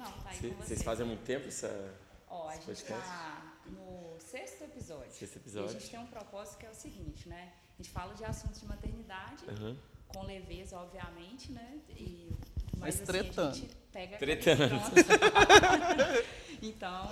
não, tá aí Cê- com vocês. Vocês fazem há muito tempo essa. Ó, a gente podcast? tá no sexto episódio. Sexto E episódio. a gente tem um propósito que é o seguinte, né? A gente fala de assuntos de maternidade, Aham. com leveza, obviamente, né? E, Mas assim, tretando. a gente pega Tretando. Então,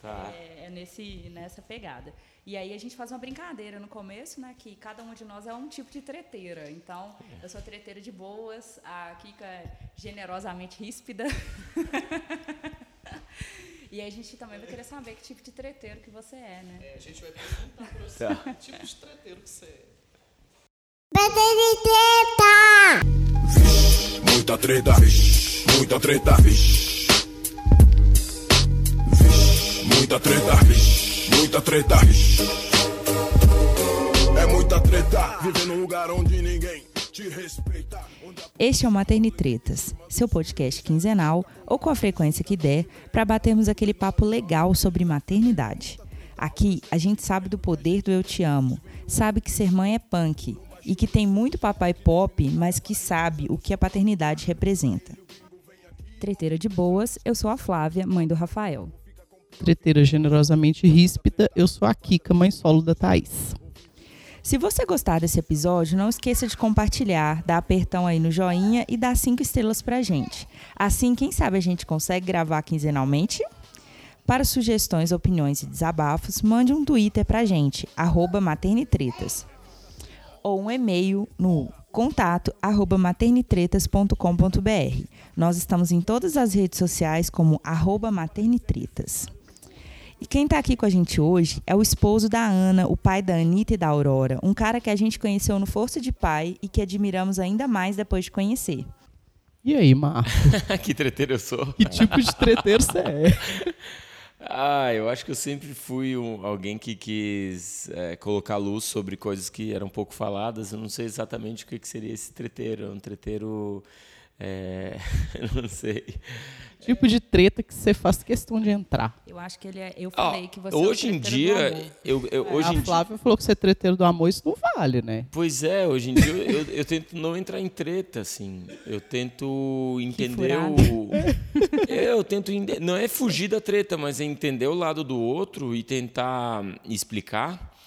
Tá. é, é nesse, nessa pegada. E aí a gente faz uma brincadeira no começo, né? Que cada um de nós é um tipo de treteira. Então, eu sou treteira de boas, a Kika é generosamente ríspida. e aí a gente também vai querer saber que tipo de treteiro que você é, né? É, a gente vai perguntar pra você Tá. que tipo de treteiro que você é. Muita treta, vixe, muita treta, vixe. Vixe, Muita treta, muita treta. É muita treta, viver num lugar onde ninguém te respeita. Este é o Maternitretas, seu podcast quinzenal ou com a frequência que der, para batermos aquele papo legal sobre maternidade. Aqui a gente sabe do poder do eu te amo, sabe que ser mãe é punk e que tem muito papai pop, mas que sabe o que a paternidade representa. Treteira de boas, eu sou a Flávia, mãe do Rafael. Treteira generosamente ríspida, eu sou a Kika, mãe solo da Thaís. Se você gostar desse episódio, não esqueça de compartilhar, dar apertão aí no joinha e dar cinco estrelas pra gente. Assim, quem sabe a gente consegue gravar quinzenalmente? Para sugestões, opiniões e desabafos, mande um Twitter pra gente, arroba maternitretas. Ou um e-mail no contato arroba maternitretas.com.br. Nós estamos em todas as redes sociais como arroba maternitretas. E quem tá aqui com a gente hoje é o esposo da Ana, o pai da Anitta e da Aurora, um cara que a gente conheceu no Força de Pai e que admiramos ainda mais depois de conhecer. E aí, Marco? que treteiro eu sou. Que tipo de treteiro você é? Ah, eu acho que eu sempre fui um- alguém que quis é, colocar luz sobre coisas que eram pouco faladas. Eu não sei exatamente o que, que seria esse treteiro. É um treteiro. É, não sei. Tipo de treta que você faz questão de entrar. Eu acho que ele é. Eu falei que você hoje é em dia, eu, eu- hoje em a dia, Flávia falou que você é treteiro do amor, isso não vale, né? pois é, hoje em dia eu, eu- eu tento não entrar em treta, assim. Eu tento entender o, eu tento não é fugir da treta, mas é entender o lado do outro e tentar explicar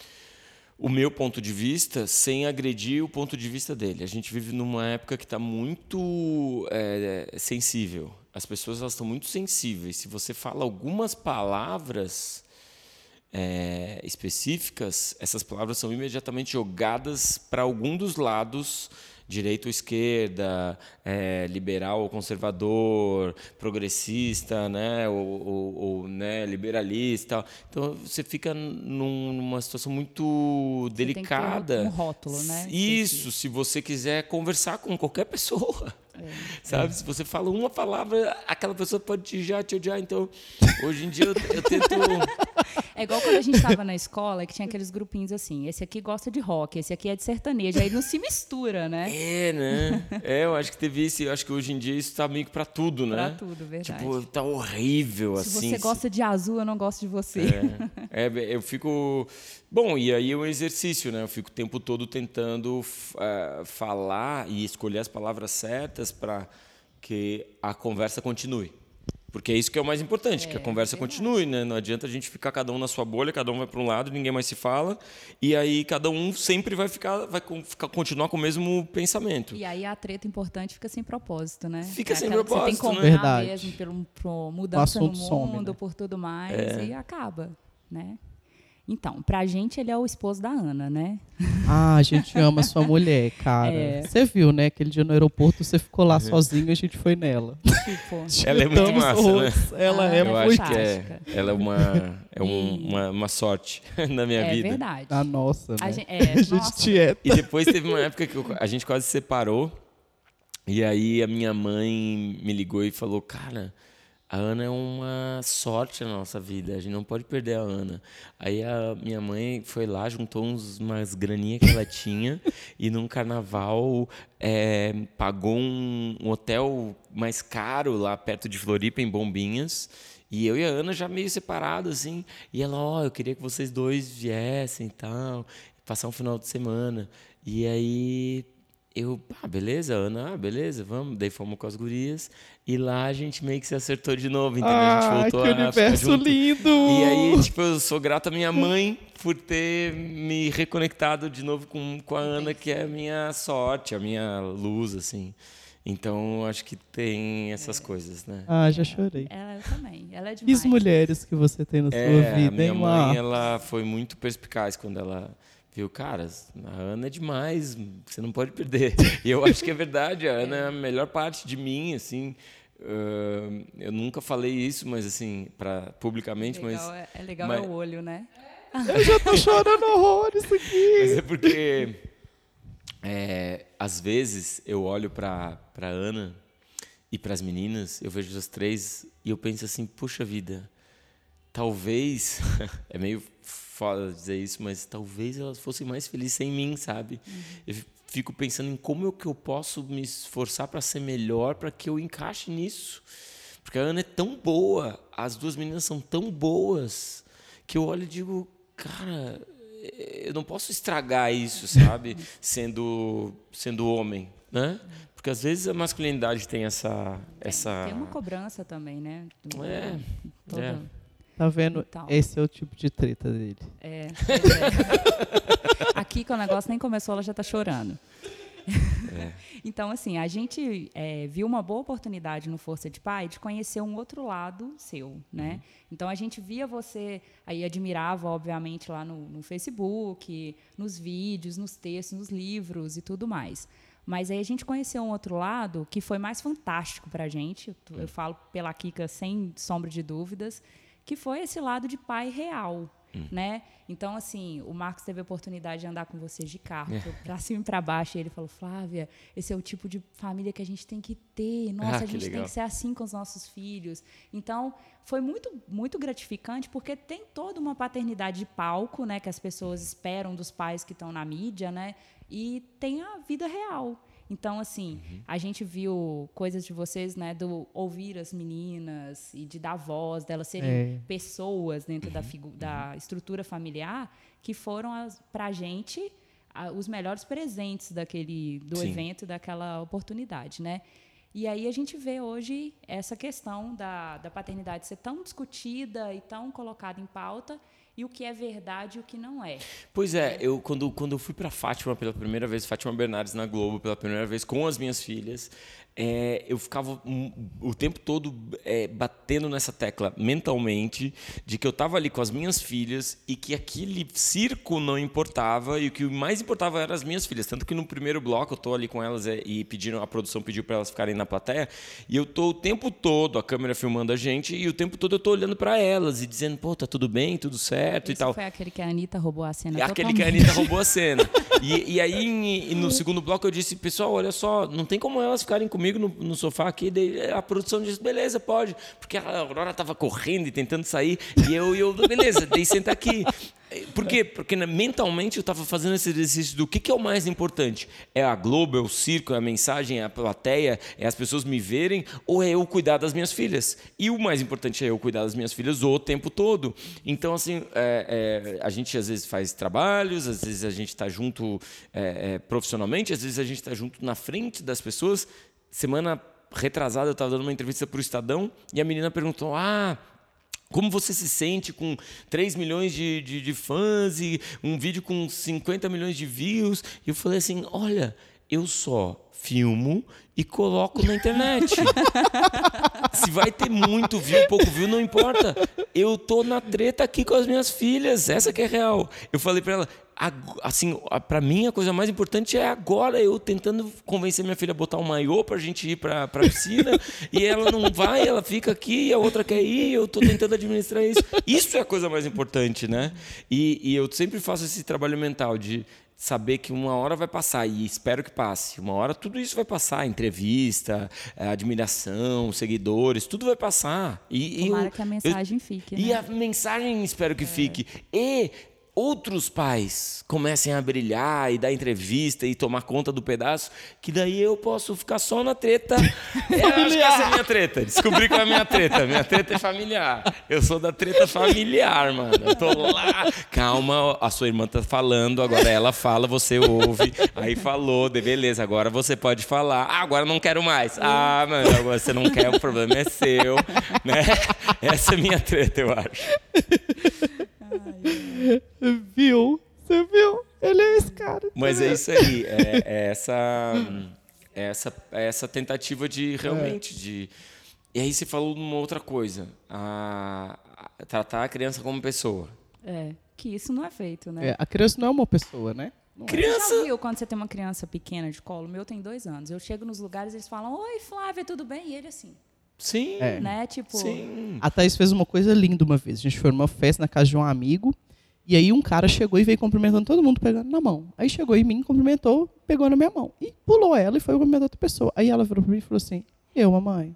o meu ponto de vista sem agredir o ponto de vista dele. A gente vive numa época que está muito é, sensível. As pessoas estão muito sensíveis. Se você fala algumas palavras é, específicas, essas palavras são imediatamente jogadas para algum dos lados, direita ou esquerda, é, liberal ou conservador, progressista, né, ou, ou- ou, né, liberalista. Então você fica num- numa situação muito um- delicada. um rótulo, né, Isso, se você quiser conversar com qualquer pessoa. É. Sabe? Se você fala uma palavra, aquela pessoa pode te já te odiar. Então, hoje em dia eu, eu tento. É igual quando a gente estava na escola que tinha aqueles grupinhos assim: esse aqui gosta de rock, esse aqui é de sertanejo. Aí não se mistura, né? É, né? É, eu acho que teve isso. Eu acho que hoje em dia isso tá meio que pra tudo, né? Pra tudo, verdade. Tipo, tá horrível, se assim. você gosta de azul, eu não gosto de você. É, é, eu fico. Bom, e aí é um exercício, né? Eu fico o tempo todo tentando eh, falar e escolher as palavras certas para que a conversa continue. Porque é isso que é o mais importante, que a conversa continue, né? Não adianta a gente ficar cada um na sua bolha, cada um vai para um lado, ninguém mais se fala, e aí cada um sempre vai ficar, vai continuar com o mesmo pensamento. E aí a treta importante fica sem propósito, né? Fica É sem propósito, Você tem que né? comprar Verdade. mesmo pelo, por mudança O no mundo, some, né? por tudo mais, É. e acaba, né? Então, pra gente ele é o esposo da Ana, né? Ah, a gente ama sua mulher, cara. É. Você viu, né? Aquele dia no aeroporto, você ficou lá sozinho e a gente foi nela. Tipo, Ela é muito massa, né? horrores. Ela Ah, é Eu muito. acho que é, ela é uma, é um- uma, uma sorte na minha é vida. verdade. A nossa, né? A gente, é, A gente nossa, tieta. E depois teve uma época que eu- a gente quase se separou. E aí a minha mãe me ligou e falou: Cara, a Ana é uma sorte na nossa vida. A gente não pode perder a Ana. Aí a minha mãe foi lá, juntou uns, umas graninhas que ela tinha. e num carnaval é, pagou um, um hotel mais caro lá perto de Floripa, em Bombinhas. E eu e a Ana já meio separados, assim. E ela, ó, eu queria que vocês dois viessem e tal, passar um final de semana. E aí eu, ah, beleza, Ana, ah, beleza, vamos. Daí fomos com as gurias. E lá a gente meio que se acertou de novo, entendeu? Ah, a gente voltou que a universo junto. lindo! E aí, tipo, eu sou grato à minha mãe por ter me reconectado de novo com, com a Ana, que é a minha sorte, a minha luz, assim. Então, acho que tem essas coisas, né? Ah, já chorei. Ela eu também. Ela é E demais. as mulheres que você tem na sua É, vida, a minha hein, mãe, ela foi muito perspicaz quando ela viu, cara, a Ana é demais, você não pode perder. E eu acho que é verdade, a Ana é a melhor parte de mim, assim. ãh, eu nunca falei isso, mas assim, para publicamente, Legal, mas, é, é legal mas- é o olho, né? Eu já tô chorando horrores aqui. mas é porque é, às vezes eu olho para para Ana e para as meninas, eu vejo as três e eu penso assim, puxa vida, talvez é meio foda dizer isso, mas talvez elas fossem mais felizes sem mim, sabe? Eu fico pensando em como eu que eu posso me esforçar para ser melhor, para que eu encaixe nisso. Porque a Ana é tão boa, as duas meninas são tão boas, que eu olho e digo, cara, eu não posso estragar isso, sabe? sendo sendo homem, né? Porque às vezes a masculinidade tem essa essa Tem uma cobrança também, né? Do- É, todo- é. Tá vendo? Então. Esse é o tipo de treta dele. É, é. Aqui que o negócio nem começou, ela já está chorando. então, assim, a gente é, viu uma boa oportunidade no Força de Pai de conhecer um outro lado seu, né? Então, a gente via você, aí admirava, obviamente, lá no, no Facebook, nos vídeos, nos textos, nos livros e tudo mais. Mas aí a gente conheceu um outro lado que foi mais fantástico para a gente, eu, eu falo pela Kika sem sombra de dúvidas, que foi esse lado de pai real, né? Então, assim, o Marcos teve a oportunidade de andar com vocês de carro, para cima e para baixo, e ele falou, Flávia, esse é o tipo de família que a gente tem que ter, nossa, Ah, a gente tem que ser assim com os nossos filhos. Então, foi muito, muito gratificante, porque tem toda uma paternidade de palco, né, que as pessoas esperam dos pais que estão na mídia, né, e tem a vida real. Então, assim, a gente viu coisas de vocês, né, do ouvir as meninas e de dar voz, delas serem É. pessoas dentro da, figu- da estrutura familiar que foram para a gente a- os melhores presentes daquele do Sim. evento, daquela oportunidade, né? E aí a gente vê hoje essa questão da, da paternidade ser tão discutida e tão colocada em pauta e o que é verdade e o que não é. Pois é, eu quando, quando eu fui para Fátima pela primeira vez, Fátima Bernardes na Globo pela primeira vez com as minhas filhas, é, eu ficava o tempo todo é, batendo nessa tecla mentalmente de que eu estava ali com as minhas filhas e que aquele circo não importava e o que mais importava eram as minhas filhas. Tanto que no primeiro bloco eu tô ali com elas é, e pediram a produção pediu para elas ficarem na plateia e eu tô o tempo todo a câmera filmando a gente e o tempo todo eu tô olhando para elas e dizendo pô tá tudo bem, tudo certo e Esse tal. foi aquele que a Anitta roubou a cena É aquele que a. Anitta roubou a cena. E, e aí, e no segundo bloco, eu disse, pessoal, olha só, não tem como elas ficarem comigo no, no sofá aqui. Daí a produção disse, beleza, pode. Porque a Aurora tava correndo e tentando sair. E eu, e eu beleza, daí senta aqui. Por quê? Porque mentalmente eu estava fazendo esse exercício do que, que é o mais importante? É a Globo, é o circo, é a mensagem, é a plateia, é as pessoas me verem, ou é eu cuidar das minhas filhas? E o mais importante é eu cuidar das minhas filhas o tempo todo. Então, assim, é, é, a gente às vezes faz trabalhos, às vezes a gente está junto é, é, profissionalmente, às vezes a gente está junto na frente das pessoas. Semana retrasada eu estava dando uma entrevista para o Estadão e a menina perguntou: Ah, como você se sente com 3 milhões de, de, de fãs e um vídeo com 50 milhões de views? E eu falei assim: olha, eu só filmo e coloco na internet. Se vai ter muito view, pouco view, não importa. Eu tô na treta aqui com as minhas filhas, essa que é real. Eu falei pra ela, assim, a- pra mim a coisa mais importante é agora eu tentando convencer minha filha a botar um maiô pra gente ir pra, pra piscina, e ela não vai, ela fica aqui, e a outra quer ir, eu tô tentando administrar isso. Isso é a coisa mais importante, né? E, e eu sempre faço esse trabalho mental de saber que uma hora vai passar e espero que passe. Uma hora tudo isso vai passar, entrevista, eh, admiração, seguidores, tudo vai passar. E, Tomara eu- que a eu- mensagem fique, E né? a mensagem espero que fique. E outros pais comecem a brilhar e dar entrevista e tomar conta do pedaço, que daí eu posso ficar só na treta. É, eu acho que essa é a minha treta. Descobri qual é a minha treta. Minha treta é familiar. Eu sou da treta familiar, mano. Eu tô lá. Calma, a sua irmã tá falando, agora ela fala, você ouve. Aí falou, de beleza, agora você pode falar. Ah, agora não quero mais. Ah, mano, agora você não quer, o problema é seu. Né? Essa é a minha treta, eu acho. Viu? Você viu? Ele é esse cara. Mas é isso aí. É, é essa, é essa, é essa tentativa de realmente de. E aí você falou uma outra coisa. A, a- tratar a criança como pessoa. É, que isso não é feito, né? É, a criança não é uma pessoa, né? Não é. Você Criança. já viu quando você tem uma criança pequena de colo? O meu tem dois anos. Eu chego nos lugares e eles falam, oi, Flávia, tudo bem? E ele assim, Sim. É. né? Tipo, Sim. A Thaís fez uma coisa linda uma vez. A gente foi numa festa na casa de um amigo. E aí um cara chegou e veio cumprimentando todo mundo, pegando na mão. Aí chegou em mim, cumprimentou, pegou na minha mão. E pulou ela e foi cumprimentar outra pessoa. Aí ela virou pra mim e falou assim, eu, mamãe.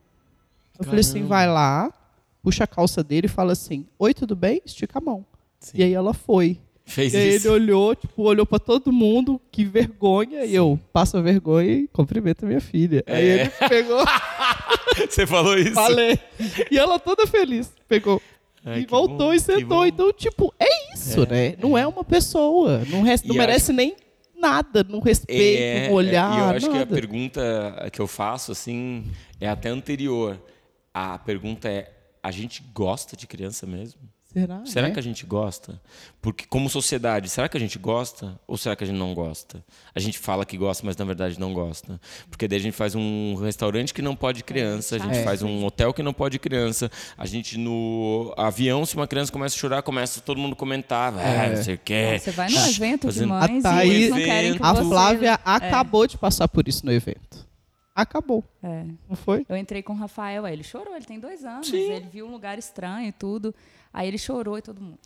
Eu falei assim, Caramba. vai lá, puxa a calça dele e fala assim, oi, tudo bem? Estica a mão. Sim. E aí ela foi. Fez E aí ele isso. olhou, tipo, olhou pra todo mundo, que vergonha. E eu, passa vergonha e cumprimenta minha filha. Aí É. ele pegou, Você falou isso? falei. E ela toda feliz, pegou. Ai, e voltou bom, e sentou. Então, tipo, é isso, né? Não é uma pessoa. Não, não merece nem nada, não respeito, É, um olhar, E eu acho que a nada. pergunta que eu faço, assim, é até anterior. A pergunta é: a gente gosta de criança mesmo? Será? Será né? que a gente gosta? Porque, como sociedade, será que a gente gosta ou será que a gente não gosta? A gente fala que gosta, mas na verdade não gosta. Porque daí a gente faz um restaurante que não pode criança, a gente É. faz um hotel que não pode criança, a gente no avião, se uma criança começa a chorar, começa todo mundo comentar, ah, não sei o quê. você vai num evento de A mães e Thaís- eles não querem que A você... Flávia acabou de passar por isso no evento. Acabou, É. não foi? Eu entrei com o Rafael, aí ele chorou, ele tem dois anos, Sim. ele viu um lugar estranho e tudo. Aí ele chorou e todo mundo.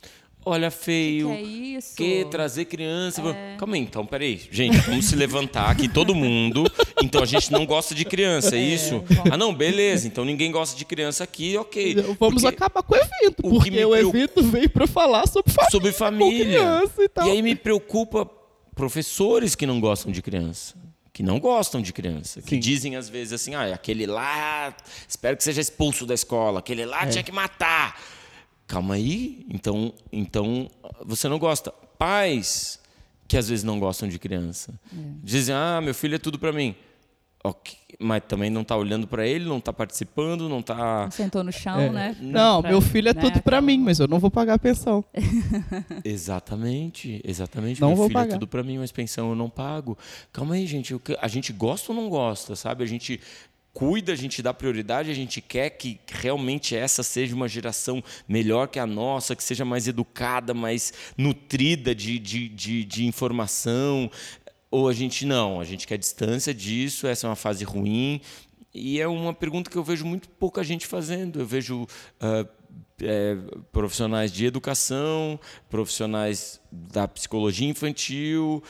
Olha, Que feio. é isso? Que trazer criança. Calma aí, então, peraí. Gente, vamos se levantar aqui, todo mundo. Então a gente não gosta de criança, é isso? vamos. Ah, não, beleza. Então ninguém gosta de criança aqui, ok. Vamos Porque- acabar com o evento, o que porque me o evento veio pra falar sobre família. sobre família. criança e tal. aí me preocupa professores que não gostam de criança. Que não gostam de criança. Que Sim. dizem às vezes assim: ah, aquele lá, espero que seja expulso da escola. Aquele É. lá tinha que matar. Calma aí. Então, então você não gosta. Pais que às vezes não gostam de criança. Dizem: ah, meu filho é tudo para mim. Ok, mas também não tá olhando para ele, não tá participando, não tá. Sentou no chão, É. né? Não, Pra- meu filho é né, tudo pra aquela- mim, mas eu não vou pagar a pensão. Exatamente, exatamente. Não Meu vou filho é pagar. tudo pra mim, mas pensão eu não pago. Calma aí, gente. A gente gosta ou não gosta, sabe? A gente cuida, a gente dá prioridade, a gente quer que realmente essa seja uma geração melhor que a nossa, que seja mais educada, mais nutrida de, de, de, de informação. Ou a gente não, a gente quer distância disso, essa é uma fase ruim. E é uma pergunta que eu vejo muito pouca gente fazendo. Eu vejo ah, é, profissionais de educação, profissionais da psicologia infantil,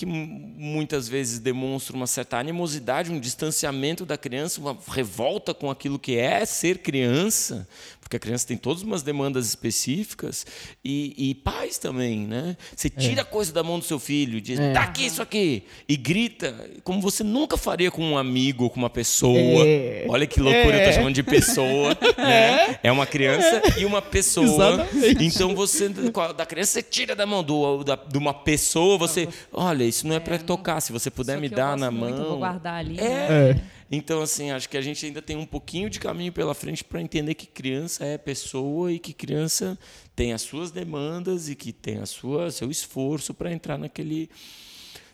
que mu- muitas vezes demonstram uma certa animosidade, um distanciamento da criança, uma revolta com aquilo que é ser criança, porque a criança tem todas umas demandas específicas, e, e pais também, né? Você tira a coisa da mão do seu filho, e diz, tá aqui isso aqui, e grita, como você nunca faria com um amigo ou com uma pessoa. É. Olha que loucura, eu É. tô chamando de pessoa, né? É uma criança e uma pessoa. Exatamente. Então você, da criança, você tira da mão do, da, de uma pessoa, você. Olha, isso não é para tocar. Se você puder me eu dar na muito, mão. Vou guardar ali. É. né? Então, assim, acho que a gente ainda tem um pouquinho de caminho pela frente para entender que criança é pessoa e que criança tem as suas demandas e que tem a sua seu esforço para entrar naquele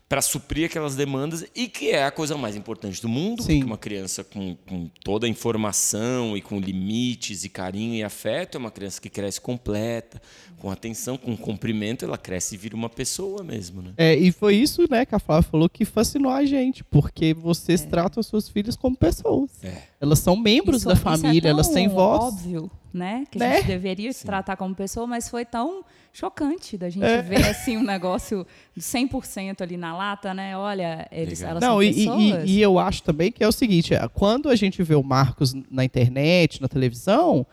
para suprir aquelas demandas e que é a coisa mais importante do mundo, Sim. porque uma criança com, com toda a informação e com limites e carinho e afeto é uma criança que cresce completa, com atenção, com comprimento, ela cresce e vira uma pessoa mesmo, né? É, e foi isso, né, que a Flávia falou que fascinou a gente, porque vocês É. tratam as suas filhas como pessoas. É. Elas são membros Isso- da isso é família, elas tão têm voz. óbvio, né? Que a Né? gente deveria tratar como pessoa, mas foi tão chocante da gente É. ver assim um negócio 100% ali na lata, né? Olha, eles, Legal. elas Não, são e, e- pessoas. e eu acho também que é o seguinte: é, quando a gente vê o Marcos na internet, na televisão,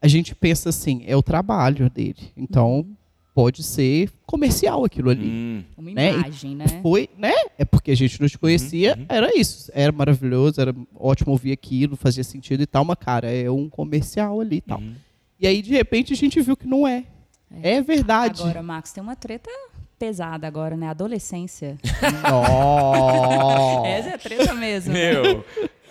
a gente pensa assim, é o trabalho dele. Então, pode ser comercial aquilo ali. Hum, Uma Né? E imagem, né? Foi, né? É porque a gente não te conhecia, Uhum, era isso. Era maravilhoso, era ótimo ouvir aquilo, fazia sentido e tal, mas, cara, é um comercial ali e tal. uhum. E aí, de repente, a gente viu que não é. É, verdade. Agora, Marcos, tem uma treta pesada agora, né? Adolescência. Nossa. Essa é a treta mesmo. Meu,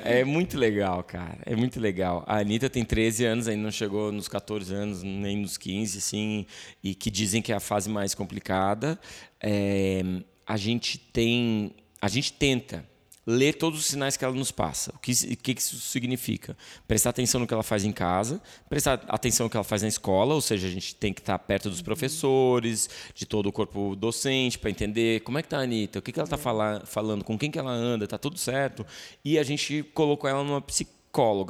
é muito legal, cara. É muito legal. A Anitta tem 13 anos, ainda não chegou nos 14 anos, nem nos 15, assim, e que dizem que é a fase mais complicada. É, a gente tem. A gente tenta ler todos os sinais que ela nos passa. O que, o que isso significa? Prestar atenção no que ela faz em casa, prestar atenção no que ela faz na escola, ou seja, a gente tem que estar perto dos professores, de todo o corpo docente, para entender como é que está a Anitta, o que, que ela está falando, com quem que ela anda, está tudo certo. E a gente colocou ela numa psicóloga.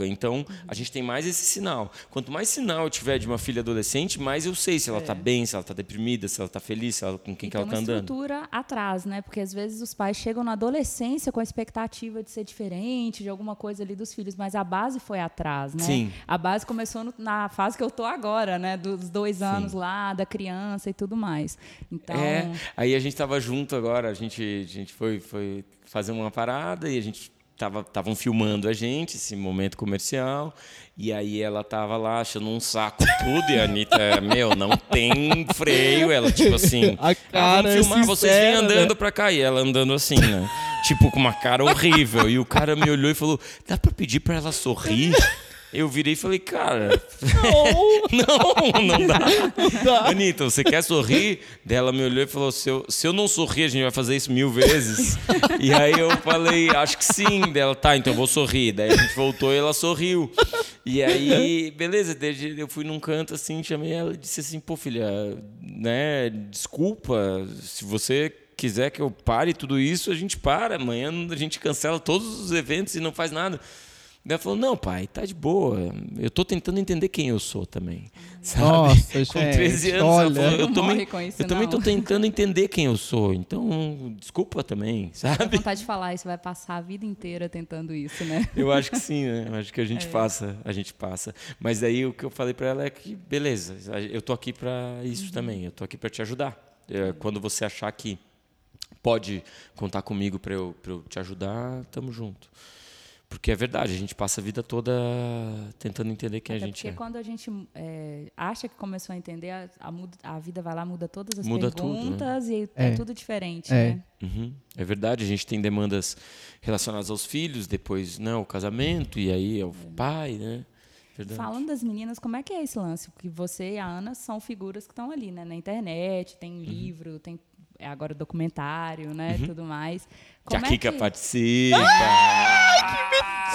Então, a gente tem mais esse sinal. Quanto mais sinal eu tiver de uma filha adolescente, mais eu sei se ela está bem, se ela está deprimida, se ela está feliz, se ela, com quem que ela tem está uma andando. estrutura atrás, né? Porque às vezes os pais chegam na adolescência com a expectativa de ser diferente, de alguma coisa ali dos filhos, mas a base foi atrás, né? Sim. A base começou no- na fase que eu tô agora, né? Dos dois anos lá, da criança e tudo mais. Então, É, aí a gente tava junto agora, a gente, a gente foi, foi fazer uma parada e a gente estavam filmando a gente, esse momento comercial, e aí ela tava lá achando um saco tudo e a Anitta, meu, não tem freio, ela tipo assim, A "Ah, cara vamos filmar, é vocês vêm andando né? pra cá, e ela andando assim, né? Tipo, com uma cara horrível, e o cara me olhou e falou, dá pra pedir pra ela sorrir? Eu virei e falei, cara, não, não dá. Anitta, você quer sorrir? Daí ela me olhou e falou: se eu, se eu não sorrir, a gente vai fazer isso mil vezes. e aí eu falei: acho que sim. Daí ela, tá, então eu vou sorrir. Daí a gente voltou e ela sorriu. E aí, beleza, desde eu fui num canto assim, chamei ela e disse assim: pô, filha, né, desculpa, se você quiser que eu pare tudo isso, a gente para. Amanhã a gente cancela todos os eventos e não faz nada. Daí ela falou: Não, pai, tá de boa. Eu tô tentando entender quem eu sou também. Sabe? Nossa, Com gente, 13 anos, olha. ela falou: Eu também, isso, eu também não." tô tentando entender quem eu sou. Então, desculpa também, sabe? vontade de falar isso, vai passar a vida inteira tentando isso, né? Eu acho que sim, né? Eu acho que a É. gente passa, a gente passa. Mas aí o que eu falei para ela é que, beleza, eu tô aqui para isso Uhum. também. Eu tô aqui para te ajudar. É, Quando você achar que pode contar comigo para eu, pra eu te ajudar, tamo junto. Porque é verdade, a gente passa a vida toda tentando entender quem Até a gente porque é. quando a gente é, acha que começou a entender, a, a a vida vai lá, muda todas as Muda tudo, né? perguntas e é. É. tudo diferente, É. né? Uhum. É verdade, a gente tem demandas relacionadas aos filhos, depois né, o casamento, e aí ao pai, né? Verdade. Falando das meninas, como é que é esse lance? Porque você e a Ana são figuras que estão ali, né? Na internet, tem Uhum. livro, tem é, agora documentário, né? Tudo mais. Que a Como é Kika que... participa.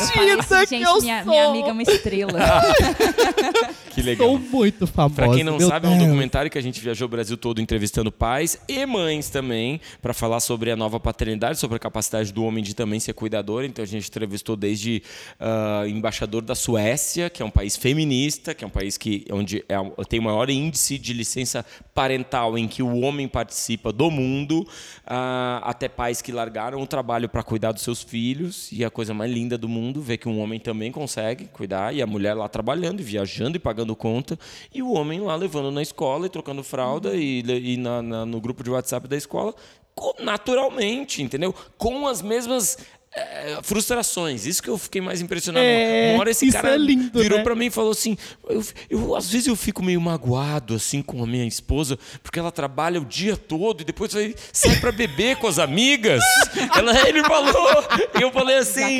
Eu falei Mentira assim, que gente, eu minha, sou. minha amiga é uma estrela. Que legal. Sou muito famosa. Pra quem não meu sabe, é um Deus. documentário que a gente viajou o Brasil todo entrevistando pais e mães também, para falar sobre a nova paternidade, sobre a capacidade do homem de também ser cuidador. Então a gente entrevistou desde ah, embaixador da Suécia, que é um país feminista, que é um país que onde é, tem o maior índice de licença parental em que o homem participa do mundo, ah, até pais que largaram o trabalho para cuidar dos seus filhos. E a coisa mais linda do mundo, ver que um homem também consegue cuidar e a mulher lá trabalhando e viajando e pagando conta e o homem lá levando na escola e trocando fralda e, e na- na- no grupo de WhatsApp da escola co- naturalmente, entendeu? Com as mesmas eh, frustrações. Isso que eu fiquei mais impressionado. É, Uma hora esse cara é lindo, virou né? pra mim e falou assim: eu, eu- às vezes eu fico meio magoado assim com a minha esposa, porque ela trabalha o dia todo e depois vai, sai pra beber com as amigas. ela, ele falou, e eu falei assim.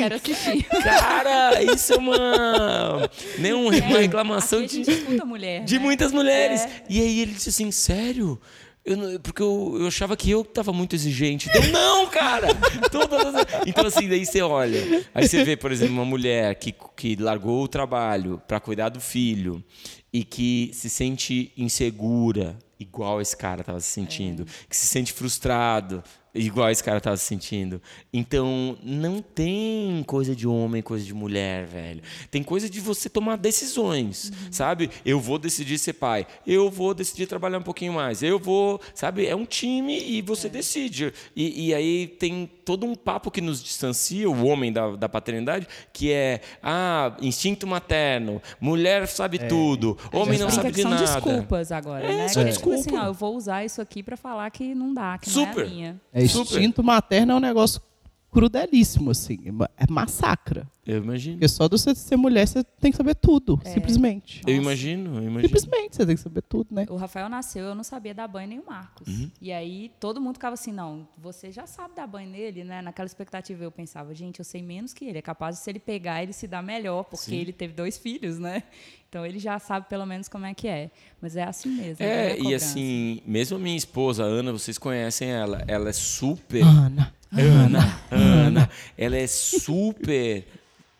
Cara, isso é uma, né, um- uma reclamação Aqui a de, gente escuta mulher, de né? muitas mulheres. É. E aí ele disse assim, sério? Eu porque eu, eu achava que eu tava muito exigente. Então, não, cara! Todas as- Então, assim, daí você olha. Aí você vê, por exemplo, uma mulher que, que largou o trabalho para cuidar do filho e que se sente insegura, igual esse cara tava se sentindo, que se sente frustrado. Igual esse cara tava se sentindo. Então, não tem coisa de homem, coisa de mulher, velho. Tem coisa de você tomar decisões, uhum. sabe? Eu vou decidir ser pai, eu vou decidir trabalhar um pouquinho mais, eu vou, sabe? É um time e você é. decide. E, e, aí tem todo um papo que nos distancia, o homem da, da paternidade, que é, ah, instinto materno, mulher sabe é. tudo, homem não sabe de são nada. São desculpas agora, é, né? São é. desculpa. Tipo assim, ó, eu vou usar isso aqui para falar que não dá, que Super. não é a minha. É, instinto materno é um negócio crudelíssimo, assim. É massacra. Eu imagino. Porque só de você ser mulher, você tem que saber tudo, é. simplesmente. Eu imagino, eu imagino. Simplesmente, você tem que saber tudo, né? O Rafael nasceu, eu não sabia dar banho nem o Marcos. Uhum. E aí todo mundo ficava assim, não, você já sabe dar banho nele, né? Naquela expectativa eu pensava, gente, eu sei menos que ele. É capaz de se ele pegar, ele se dar melhor, porque Sim. ele teve dois filhos, né? Então ele já sabe pelo menos como é que é. Mas é assim mesmo. É, é e assim, mesmo a minha esposa, a Ana, vocês conhecem ela, ela é super. Ana. Ana, Ana, ela é super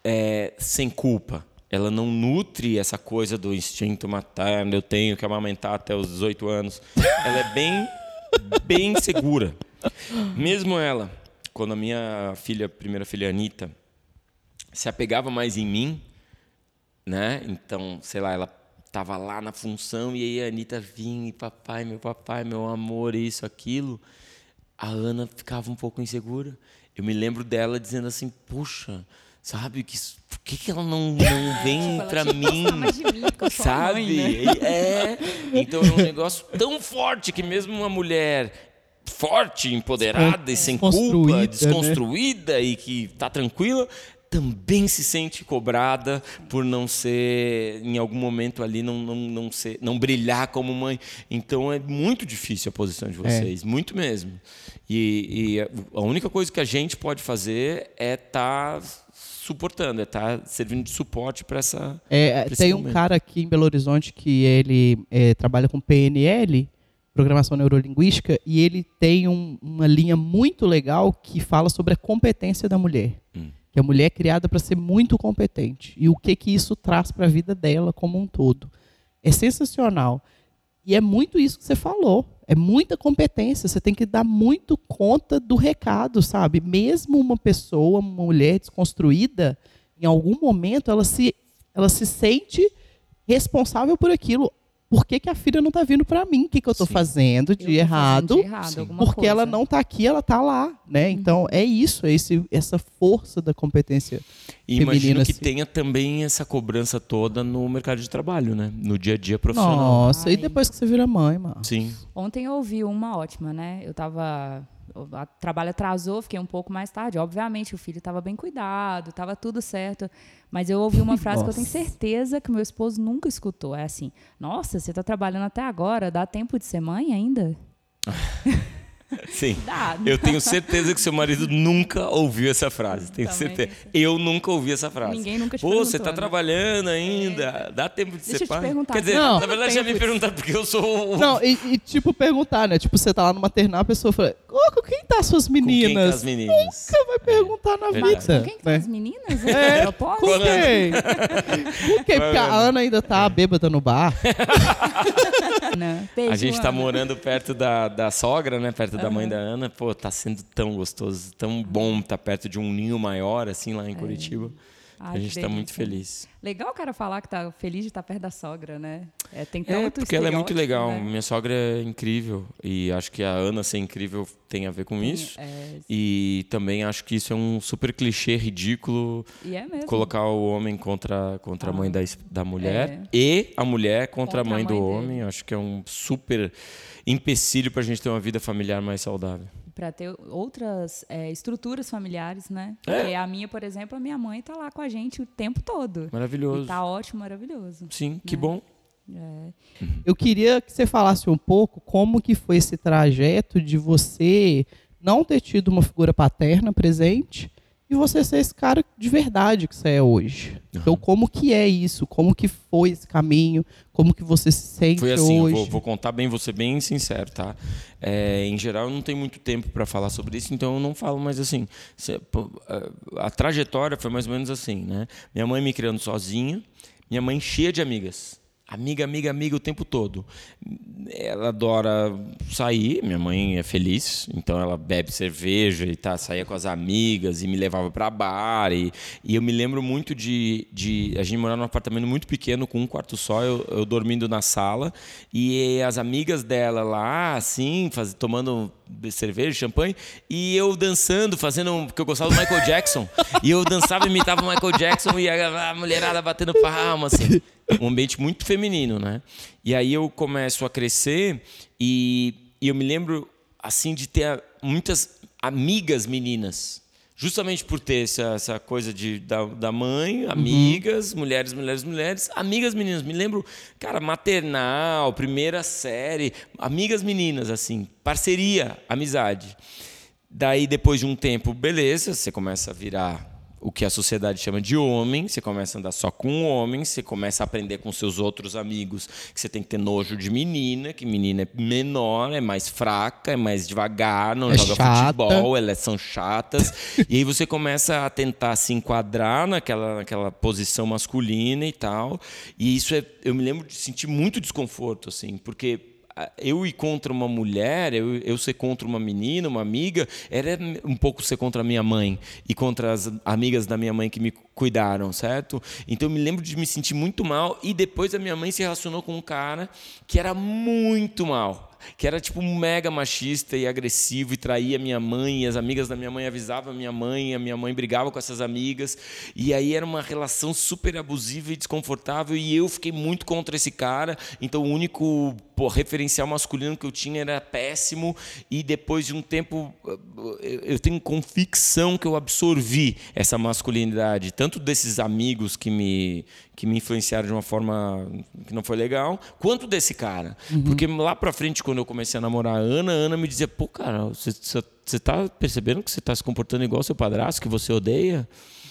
é, sem culpa. Ela não nutre essa coisa do instinto materno, eu tenho que amamentar até os 18 anos. Ela é bem, bem segura. Mesmo ela, quando a minha filha, primeira filha, Anitta, se apegava mais em mim, né? Então, sei lá, ela estava lá na função e aí a Anitta vinha e papai, meu papai, meu amor, isso, aquilo a Ana ficava um pouco insegura. Eu me lembro dela dizendo assim: Puxa, sabe, que, por que, que ela não, não vem tipo, pra mim? mim sabe? Mãe, né? É. Então é um negócio tão forte que mesmo uma mulher forte, empoderada e sem culpa, desconstruída né? e que tá tranquila, também se sente cobrada por não ser, em algum momento ali, não, não, não, ser, não brilhar como mãe. Então é muito difícil a posição de é. vocês, é. muito mesmo. E, e, a única coisa que a gente pode fazer é estar tá suportando, é estar tá servindo de suporte para essa. É, tem um cara aqui em Belo Horizonte que ele é, trabalha com PNL, programação neurolinguística, e ele tem um, uma linha muito legal que fala sobre a competência da mulher. Hum que a mulher é criada para ser muito competente e o que que isso traz para a vida dela como um todo. É sensacional. E é muito isso que você falou. É muita competência. Você tem que dar muito conta do recado, sabe? Mesmo uma pessoa, uma mulher desconstruída, em algum momento ela se, ela se sente responsável por aquilo por que, que a filha não está vindo para mim? O que, que eu estou fazendo de errado? Fazendo de errado porque coisa. ela não está aqui, ela está lá. Né? Uhum. Então, é isso, é esse, essa força da competência e imagino que assim. tenha também essa cobrança toda no mercado de trabalho, né? No dia a dia profissional. Nossa, Ai. e depois que você vira mãe, mano? Sim. Ontem eu ouvi uma ótima, né? Eu estava o trabalho atrasou, fiquei um pouco mais tarde. Obviamente, o filho estava bem cuidado, estava tudo certo. Mas eu ouvi uma frase que eu tenho certeza que meu esposo nunca escutou. É assim: Nossa, você está trabalhando até agora, dá tempo de ser mãe ainda? Sim. Eu tenho certeza que seu marido nunca ouviu essa frase. Tenho Também certeza. Eu nunca ouvi essa frase. Ninguém nunca te Pô, você está né? trabalhando ainda? É. Dá tempo de Deixa ser pai? Perguntar. Quer dizer, não, na verdade já me perguntaram porque eu sou. Não, e, e, tipo perguntar, né? Tipo, você tá lá no maternal, a pessoa fala: oh, com quem tá suas meninas? Com quem tá as meninas? Nunca vai perguntar na verdade. vida. Com quem tá né? as meninas? É, é com quem? com quem? Porque a Ana ainda tá bêbada no bar. Não. Beijo, a gente está morando perto da, da sogra, né? Perto uhum. da mãe da Ana. Pô, tá sendo tão gostoso, tão bom estar tá perto de um ninho maior, assim, lá em é. Curitiba. Ai, a gente está muito feliz. Legal o cara falar que tá feliz de estar tá perto da sogra, né? É, tem é porque ela é muito legal. Né? Minha sogra é incrível. E acho que a Ana ser incrível tem a ver com Sim, isso. É... E também acho que isso é um super clichê ridículo. E é mesmo. Colocar o homem contra, contra ah, a mãe da, da mulher. É. E a mulher contra, contra a mãe, a mãe do dele. homem. Acho que é um super empecilho para a gente ter uma vida familiar mais saudável para ter outras é, estruturas familiares, né? É. Porque a minha, por exemplo, a minha mãe está lá com a gente o tempo todo. Maravilhoso. Está ótimo, maravilhoso. Sim, né? que bom. É. Eu queria que você falasse um pouco como que foi esse trajeto de você não ter tido uma figura paterna presente e você ser esse cara de verdade que você é hoje. Uhum. Então, como que é isso? Como que foi esse caminho? Como que você se sente foi assim, hoje? Vou, vou contar bem, vou ser bem sincero, tá? É, em geral, eu não tenho muito tempo para falar sobre isso, então eu não falo mais assim. A trajetória foi mais ou menos assim, né? Minha mãe me criando sozinha, minha mãe cheia de amigas Amiga, amiga, amiga o tempo todo. Ela adora sair, minha mãe é feliz, então ela bebe cerveja e tá, saía com as amigas e me levava para bar. E, e eu me lembro muito de, de. A gente morar num apartamento muito pequeno, com um quarto só, eu, eu dormindo na sala, e as amigas dela lá, assim, faz, tomando cerveja, champanhe, e eu dançando, fazendo. Porque eu gostava do Michael Jackson. e eu dançava, imitava o Michael Jackson e a, a mulherada batendo palma, assim um ambiente muito feminino, né? E aí eu começo a crescer e, e eu me lembro assim de ter muitas amigas meninas. Justamente por ter essa, essa coisa de, da, da mãe, uhum. amigas, uhum. mulheres, mulheres, mulheres, amigas meninas. Me lembro, cara, maternal, primeira série, amigas meninas, assim, parceria, amizade. Daí, depois de um tempo, beleza, você começa a virar o que a sociedade chama de homem, você começa a andar só com um homem, você começa a aprender com seus outros amigos que você tem que ter nojo de menina, que menina é menor, é mais fraca, é mais devagar, não é joga chata. futebol, elas são chatas. e aí você começa a tentar se enquadrar naquela, naquela posição masculina e tal. E isso é, eu me lembro de sentir muito desconforto, assim, porque eu ir contra uma mulher, eu, eu ser contra uma menina, uma amiga, era um pouco ser contra a minha mãe e contra as amigas da minha mãe que me cuidaram, certo? Então eu me lembro de me sentir muito mal e depois a minha mãe se relacionou com um cara que era muito mal que era tipo mega machista e agressivo e traía minha mãe, e as amigas da minha mãe avisavam a minha mãe, a minha mãe brigava com essas amigas, e aí era uma relação super abusiva e desconfortável, e eu fiquei muito contra esse cara, então o único pô, referencial masculino que eu tinha era péssimo, e depois de um tempo eu tenho convicção que eu absorvi essa masculinidade, tanto desses amigos que me que me influenciaram de uma forma que não foi legal, quanto desse cara. Uhum. Porque lá pra frente, quando eu comecei a namorar a Ana, a Ana me dizia, pô, cara, você, você tá percebendo que você tá se comportando igual seu padrasto, que você odeia?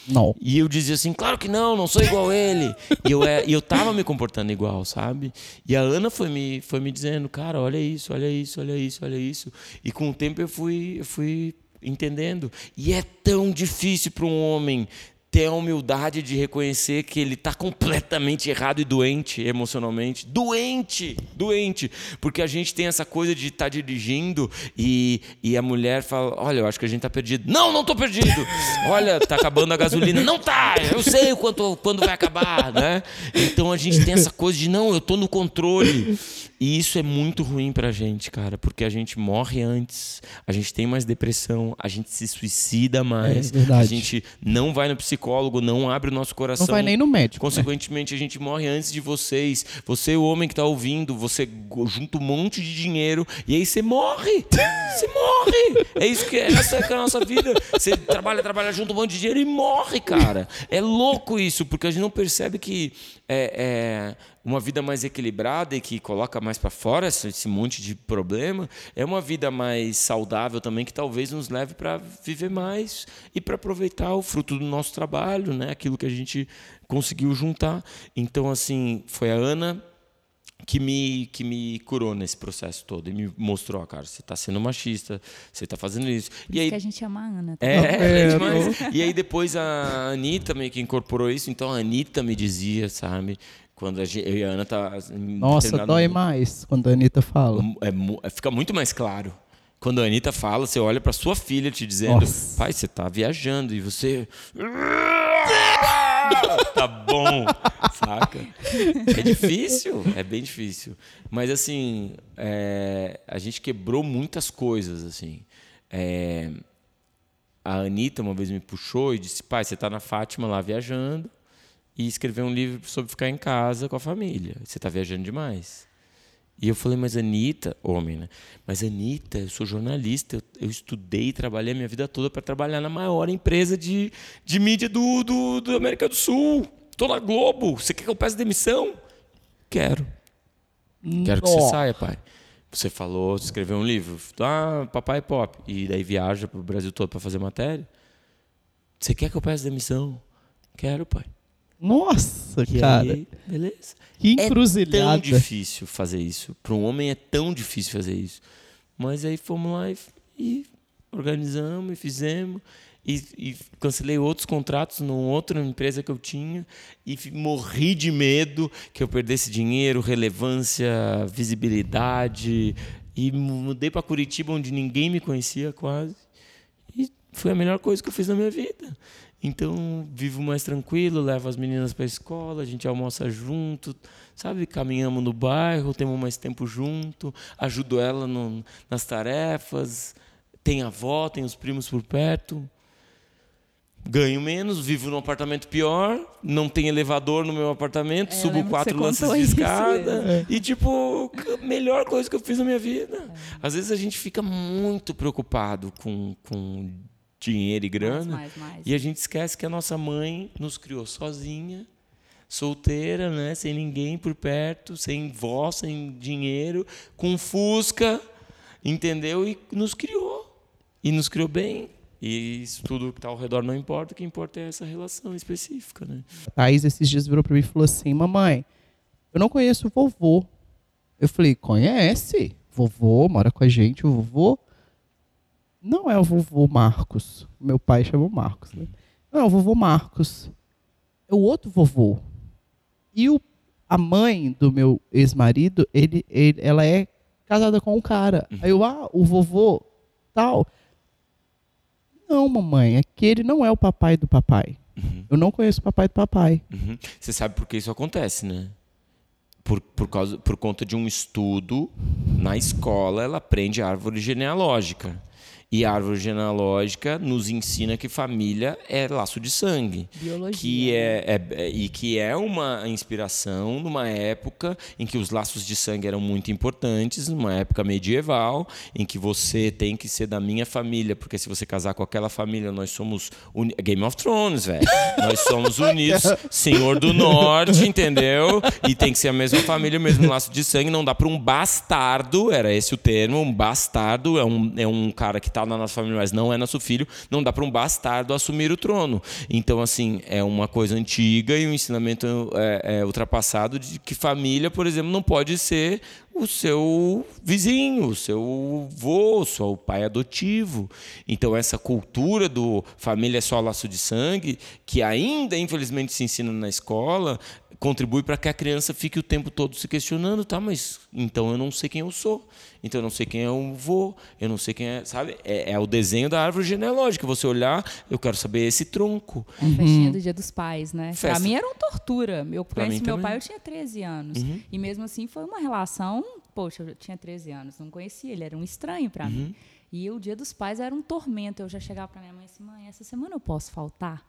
Não. E eu dizia assim, claro que não, não sou igual ele. e eu, é, eu tava me comportando igual, sabe? E a Ana foi me, foi me dizendo, cara, olha isso, olha isso, olha isso, olha isso. E com o tempo eu fui, eu fui entendendo. E é tão difícil para um homem ter a humildade de reconhecer que ele está completamente errado e doente emocionalmente. Doente! Doente! Porque a gente tem essa coisa de estar tá dirigindo e, e a mulher fala: Olha, eu acho que a gente está perdido. Não, não estou perdido! Olha, está acabando a gasolina. Não tá! Eu sei quanto, quando vai acabar, né? Então a gente tem essa coisa de: Não, eu estou no controle. E isso é muito ruim pra gente, cara, porque a gente morre antes, a gente tem mais depressão, a gente se suicida mais, é a gente não vai no psicólogo, não abre o nosso coração. Não vai nem no médico. Né? Consequentemente, né? a gente morre antes de vocês. Você, o homem que tá ouvindo, você junta um monte de dinheiro e aí você morre. Você morre. É isso que é, essa é a nossa vida. Você trabalha, trabalha, junta um monte de dinheiro e morre, cara. É louco isso, porque a gente não percebe que é, é uma vida mais equilibrada e que coloca mais para fora esse, monte de problema, é uma vida mais saudável também que talvez nos leve para viver mais e para aproveitar o fruto do nosso trabalho, né? Aquilo que a gente conseguiu juntar. Então assim, foi a Ana que me, que me curou nesse processo todo e me mostrou, cara, você está sendo machista, você está fazendo isso. Por e aí, que a gente ama a Ana. Tá? É, é, demais. E aí depois a Anitta meio que incorporou isso, então a Anitta me dizia, sabe, quando a gente, eu e a Ana tá. Nossa, dói mais quando a Anitta fala. É, é, fica muito mais claro. Quando a Anitta fala, você olha para sua filha te dizendo: Nossa. pai, você tá viajando e você. tá bom, saca? É difícil, é bem difícil. Mas assim, é, a gente quebrou muitas coisas, assim. É, a Anitta uma vez me puxou e disse: pai, você tá na Fátima lá viajando e escrever um livro sobre ficar em casa com a família. Você está viajando demais. E eu falei, mas Anitta, homem, né? Mas Anitta, eu sou jornalista, eu, eu estudei trabalhei a minha vida toda para trabalhar na maior empresa de, de mídia do, do, do América do Sul. Estou na Globo. Você quer que eu peça demissão? Quero. Quero que você saia, pai. Você falou, escreveu um livro. Ah, papai pop. E daí viaja para o Brasil todo para fazer matéria. Você quer que eu peça demissão? Quero, pai. Nossa, e cara. Aí, beleza. Que encruzilhada. É tão difícil fazer isso. Para um homem é tão difícil fazer isso. Mas aí fomos lá e, e organizamos e fizemos. e, e, cancelei outros contratos numa outra empresa que eu tinha e morri de medo que eu perdesse dinheiro, relevância, visibilidade e mudei para Curitiba onde ninguém me conhecia quase e foi a melhor coisa que eu fiz na minha vida. Então vivo mais tranquilo, levo as meninas para a escola, a gente almoça junto, sabe? Caminhamos no bairro, temos mais tempo junto, ajudo ela no, nas tarefas, tem a avó, tem os primos por perto ganho menos, vivo num apartamento pior, não tem elevador no meu apartamento, é, subo quatro lances de escada. É. E, tipo, melhor coisa que eu fiz na minha vida. É. Às vezes a gente fica muito preocupado com, com dinheiro e grana. Mais, mais, mais. E a gente esquece que a nossa mãe nos criou sozinha, solteira, né? sem ninguém por perto, sem voz, sem dinheiro, com fusca, entendeu? E nos criou. E nos criou bem. E isso tudo que está ao redor não importa, o que importa é essa relação específica. Né? A Thaís esses dias virou para mim e falou assim: Mamãe, eu não conheço o vovô. Eu falei: Conhece? Vovô, mora com a gente, o vovô. Não é o vovô Marcos. Meu pai chamou Marcos. Né? Não, é o vovô Marcos. É o outro vovô. E o, a mãe do meu ex-marido, ele, ele, ela é casada com um cara. Uhum. Aí eu, ah, o vovô tal. Não, mamãe, aquele não é o papai do papai. Uhum. Eu não conheço o papai do papai. Uhum. Você sabe por que isso acontece, né? Por, por, causa, por conta de um estudo na escola, ela aprende árvore genealógica. E a árvore genealógica nos ensina que família é laço de sangue. Biologia. Que é, é, é, e que é uma inspiração numa época em que os laços de sangue eram muito importantes, numa época medieval, em que você tem que ser da minha família, porque se você casar com aquela família, nós somos. Uni... Game of Thrones, velho. nós somos unidos, Senhor do Norte, entendeu? E tem que ser a mesma família, o mesmo laço de sangue. Não dá para um bastardo, era esse o termo, um bastardo é um, é um cara que está na nossa família, mas não é nosso filho, não dá para um bastardo assumir o trono. Então, assim, é uma coisa antiga e um ensinamento é, é, ultrapassado de que família, por exemplo, não pode ser o seu vizinho, o seu vô, o seu pai adotivo. Então, essa cultura do família é só laço de sangue, que ainda, infelizmente, se ensina na escola, contribui para que a criança fique o tempo todo se questionando, tá? Mas então eu não sei quem eu sou. Então eu não sei quem é o vô, eu não sei quem é, sabe? É, é o desenho da árvore genealógica. Você olhar, eu quero saber esse tronco. A uhum. festinha do Dia dos Pais, né? Festa. Pra mim era uma tortura. Eu conheci meu também. pai, eu tinha 13 anos. Uhum. E mesmo assim foi uma relação, poxa, eu tinha 13 anos, não conhecia, ele era um estranho para uhum. mim. E o Dia dos Pais era um tormento. Eu já chegava para minha mãe assim, mãe, essa semana eu posso faltar?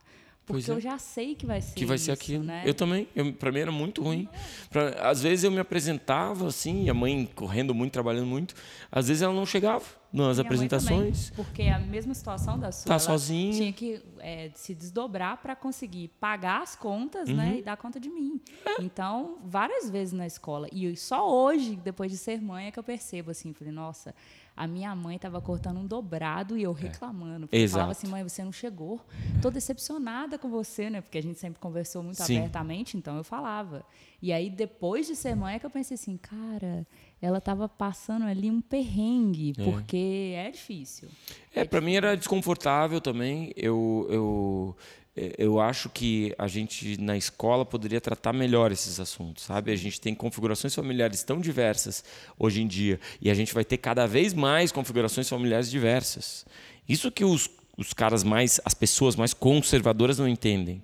Porque é. eu já sei que vai ser Que vai isso, ser aquilo. Né? Eu também. Para mim era muito ruim. Pra, às vezes eu me apresentava assim, a mãe correndo muito, trabalhando muito. Às vezes ela não chegava nas Minha apresentações. Também, porque a mesma situação da sua. Tá sozinha. Tinha que é, se desdobrar para conseguir pagar as contas, né, uhum. né, e dar conta de mim. É. Então, várias vezes na escola e só hoje, depois de ser mãe, é que eu percebo assim, falei, nossa, a minha mãe estava cortando um dobrado e eu é. reclamando. Porque Exato. falava assim, mãe, você não chegou. Estou decepcionada com você, né? Porque a gente sempre conversou muito Sim. abertamente, então eu falava. E aí, depois de ser mãe, é que eu pensei assim, cara, ela estava passando ali um perrengue, é. porque é difícil. É, é para mim era desconfortável também. Eu, eu, eu acho que a gente na escola poderia tratar melhor esses assuntos, sabe? A gente tem configurações familiares tão diversas hoje em dia e a gente vai ter cada vez mais configurações familiares diversas. Isso que os, os caras mais, as pessoas mais conservadoras não entendem.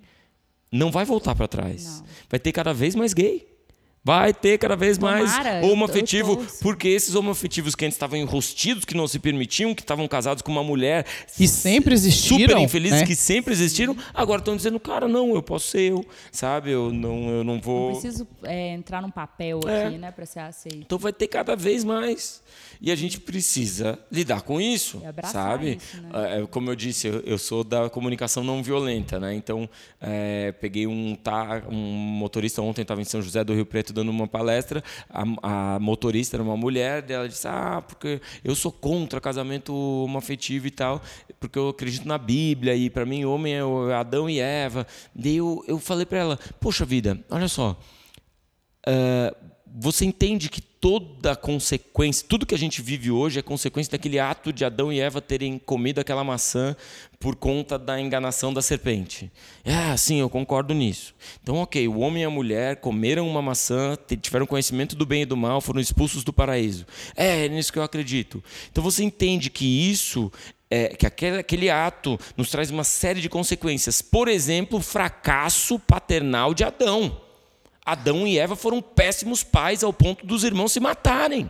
Não vai voltar para trás. Não. Vai ter cada vez mais gay. Vai ter cada vez mais homoafetivo, porque esses homoafetivos que antes estavam enrostidos, que não se permitiam, que estavam casados com uma mulher que sempre existiram, super infelizes, né? que sempre existiram, agora estão dizendo, cara, não, eu posso ser eu, sabe? Eu não, eu não vou. Não preciso é, entrar num papel é. aqui, né, para ser aceito. Então vai ter cada vez mais. E a gente precisa lidar com isso, sabe? Isso, né? É, é, como eu disse, eu, eu, sou da comunicação não violenta, né? Então, é, peguei um, tá, um motorista ontem, estava em São José do Rio Preto dando uma palestra, a, a motorista era uma mulher, ela disse, ah, porque eu sou contra casamento homoafetivo e tal, porque eu acredito na Bíblia e para mim homem é Adão e Eva. Daí eu, eu falei para ela, poxa vida, olha só, uh, você entende que toda consequência, tudo que a gente vive hoje é consequência daquele ato de Adão e Eva terem comido aquela maçã por conta da enganação da serpente. É, sim, eu concordo nisso. Então, ok, o homem e a mulher comeram uma maçã, tiveram conhecimento do bem e do mal, foram expulsos do paraíso. É, é nisso que eu acredito. Então você entende que isso é, que aquele, aquele ato nos traz uma série de consequências. Por exemplo, o fracasso paternal de Adão. Adão e Eva foram péssimos pais ao ponto dos irmãos se matarem.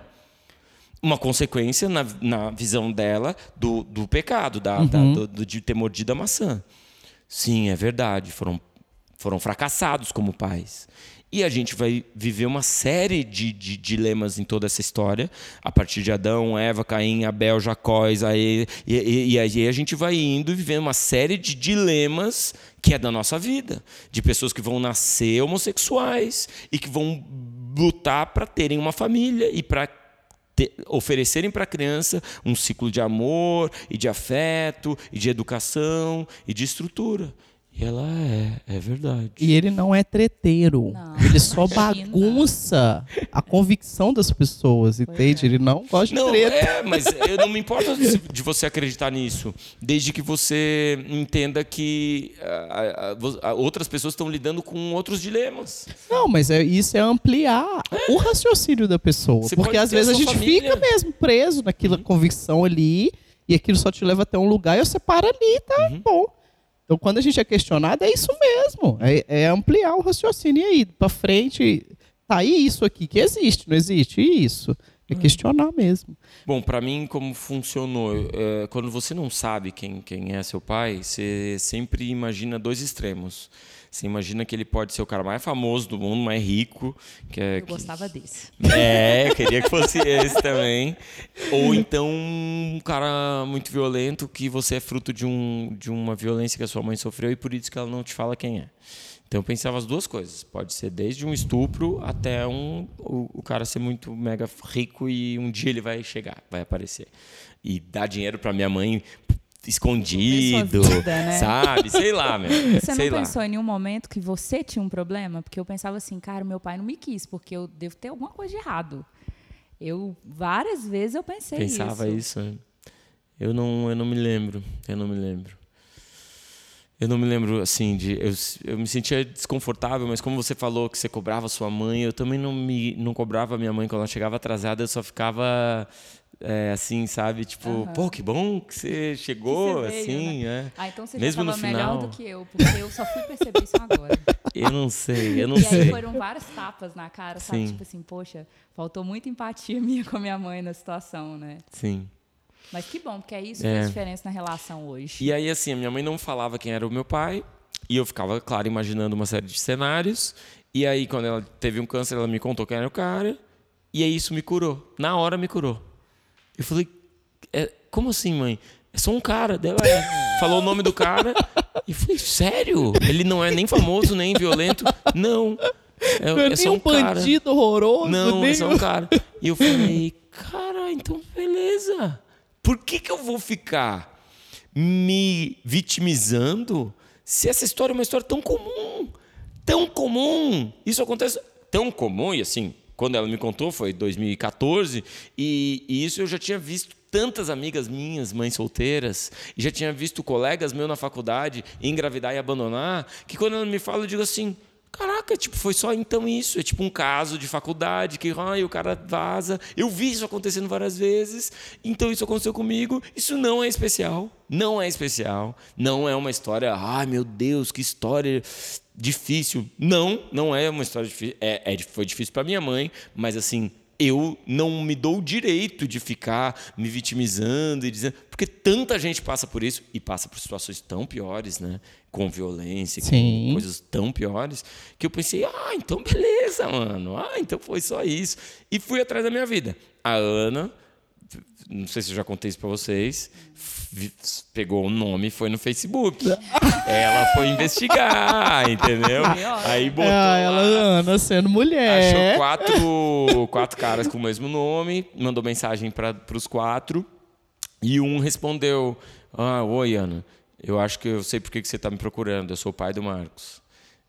Uma consequência, na, na visão dela, do, do pecado, da, uhum. da do, de ter mordido a maçã. Sim, é verdade. Foram, foram fracassados como pais. E a gente vai viver uma série de, de, dilemas em toda essa história, a partir de Adão, Eva, Caim, Abel, Jacó, Isaí, e, e, e aí a gente vai indo e vivendo uma série de dilemas que é da nossa vida, de pessoas que vão nascer homossexuais e que vão lutar para terem uma família e para oferecerem para a criança um ciclo de amor e de afeto e de educação e de estrutura. E ela é, é verdade. E ele não é treteiro. Não, ele só imagina. bagunça a convicção das pessoas, entende? É. Ele não gosta não, de treta. É, mas eu não me importo de você acreditar nisso, desde que você entenda que a, a, a, outras pessoas estão lidando com outros dilemas. Não, mas é, isso é ampliar é. o raciocínio da pessoa. Você porque às vezes a, a gente família. fica mesmo preso naquela uhum. convicção ali e aquilo só te leva até um lugar e você para ali, tá uhum. bom. Então, quando a gente é questionado, é isso mesmo. É, é ampliar o raciocínio. E aí, para frente, tá aí isso aqui que existe, não existe? E isso? É hum. questionar mesmo. Bom, para mim, como funcionou? É, quando você não sabe quem, quem é seu pai, você sempre imagina dois extremos. Você imagina que ele pode ser o cara mais famoso do mundo, mais rico. Que é, eu que... gostava desse. É, queria que fosse esse também. Ou então um cara muito violento que você é fruto de, um, de uma violência que a sua mãe sofreu e por isso que ela não te fala quem é. Então eu pensava as duas coisas. Pode ser desde um estupro até um, o, o cara ser muito mega rico e um dia ele vai chegar, vai aparecer. E dar dinheiro para minha mãe escondido, vida, né? sabe? Sei lá, meu. Você Sei não lá. pensou em nenhum momento que você tinha um problema? Porque eu pensava assim, cara, meu pai não me quis, porque eu devo ter alguma coisa de errado. Eu várias vezes eu pensei Pensava isso. isso. Né? Eu não, eu não me lembro. Eu não me lembro. Eu não me lembro assim de eu, eu me sentia desconfortável, mas como você falou que você cobrava sua mãe, eu também não me não cobrava minha mãe quando ela chegava atrasada, eu só ficava é, assim, sabe? Tipo, uhum. pô, que bom que você chegou, que você veio, assim, né? é. Ah, então você Mesmo já estava melhor do que eu, porque eu só fui perceber isso agora. Eu não sei, eu não e sei. E aí foram várias tapas na cara, sabe? Sim. Tipo assim, poxa, faltou muita empatia minha com a minha mãe na situação, né? Sim. Mas que bom, porque é isso que é. faz diferença na relação hoje. E aí, assim, a minha mãe não falava quem era o meu pai, e eu ficava, claro, imaginando uma série de cenários. E aí, quando ela teve um câncer, ela me contou quem era o cara, e aí isso me curou. Na hora me curou. Eu falei, é, como assim, mãe? É só um cara. Dela é. falou o nome do cara. E falei, sério? Ele não é nem famoso, nem violento? Não. É, não é, é só um, um bandido cara. horroroso. Não, nem... é só um cara. E eu falei, cara, então beleza. Por que, que eu vou ficar me vitimizando se essa história é uma história tão comum? Tão comum. Isso acontece tão comum e assim, quando ela me contou, foi 2014, e, e isso eu já tinha visto tantas amigas minhas, mães solteiras, e já tinha visto colegas meus na faculdade engravidar e abandonar, que quando ela me fala, eu digo assim: Caraca, tipo, foi só então isso. É tipo um caso de faculdade que ai, o cara vaza. Eu vi isso acontecendo várias vezes, então isso aconteceu comigo. Isso não é especial. Não é especial. Não é uma história, ai meu Deus, que história difícil. Não, não é uma história difícil. É, é foi difícil para minha mãe, mas assim, eu não me dou o direito de ficar me vitimizando e dizendo. Porque tanta gente passa por isso e passa por situações tão piores, né? Com violência, Sim. com coisas tão piores, que eu pensei, ah, então beleza, mano. Ah, então foi só isso. E fui atrás da minha vida. A Ana não sei se eu já contei isso para vocês, pegou o nome e foi no Facebook. ela foi investigar, entendeu? Aí botou. Ah, ela Ana sendo mulher. Achou quatro, quatro caras com o mesmo nome, mandou mensagem para os quatro. E um respondeu: Ah, oi, Ana. Eu acho que eu sei por que você está me procurando. Eu sou o pai do Marcos.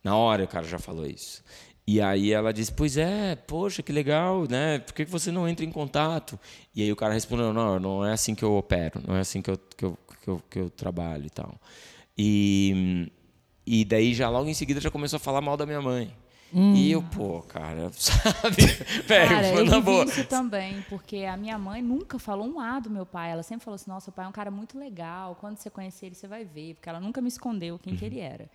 Na hora o cara já falou isso. E aí ela disse, pois é, poxa, que legal, né? Por que você não entra em contato? E aí o cara respondeu, não, não é assim que eu opero, não é assim que eu, que eu, que eu, que eu trabalho e tal. E, e daí já logo em seguida já começou a falar mal da minha mãe. Hum. E eu, pô, cara, sabe? Velho, cara, foi na boa. isso também, porque a minha mãe nunca falou um A do meu pai. Ela sempre falou assim: nossa, o pai é um cara muito legal. Quando você conhecer ele, você vai ver. Porque ela nunca me escondeu quem uhum. que ele era.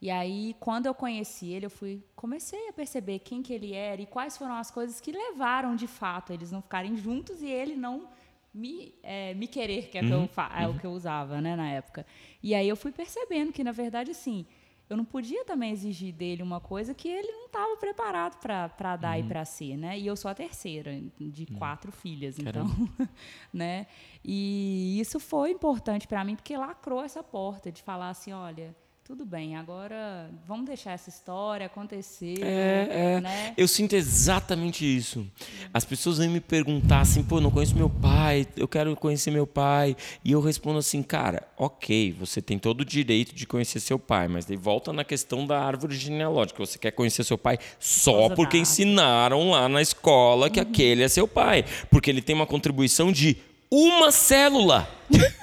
E aí, quando eu conheci ele, eu fui comecei a perceber quem que ele era e quais foram as coisas que levaram, de fato, eles não ficarem juntos e ele não me, é, me querer, que é, uhum. que eu, uhum. é o uhum. que eu usava né, na época. E aí eu fui percebendo que, na verdade, assim eu não podia também exigir dele uma coisa que ele não estava preparado para dar uhum. e para ser, né? E eu sou a terceira de uhum. quatro filhas, então, né? E isso foi importante para mim porque lacrou essa porta de falar assim, olha, tudo bem, agora vamos deixar essa história acontecer. É, é. Né? Eu sinto exatamente isso. As pessoas vêm me perguntar assim, pô, não conheço meu pai, eu quero conhecer meu pai. E eu respondo assim, cara, ok, você tem todo o direito de conhecer seu pai, mas daí volta na questão da árvore genealógica. Você quer conhecer seu pai só porque ensinaram lá na escola que uhum. aquele é seu pai. Porque ele tem uma contribuição de uma célula.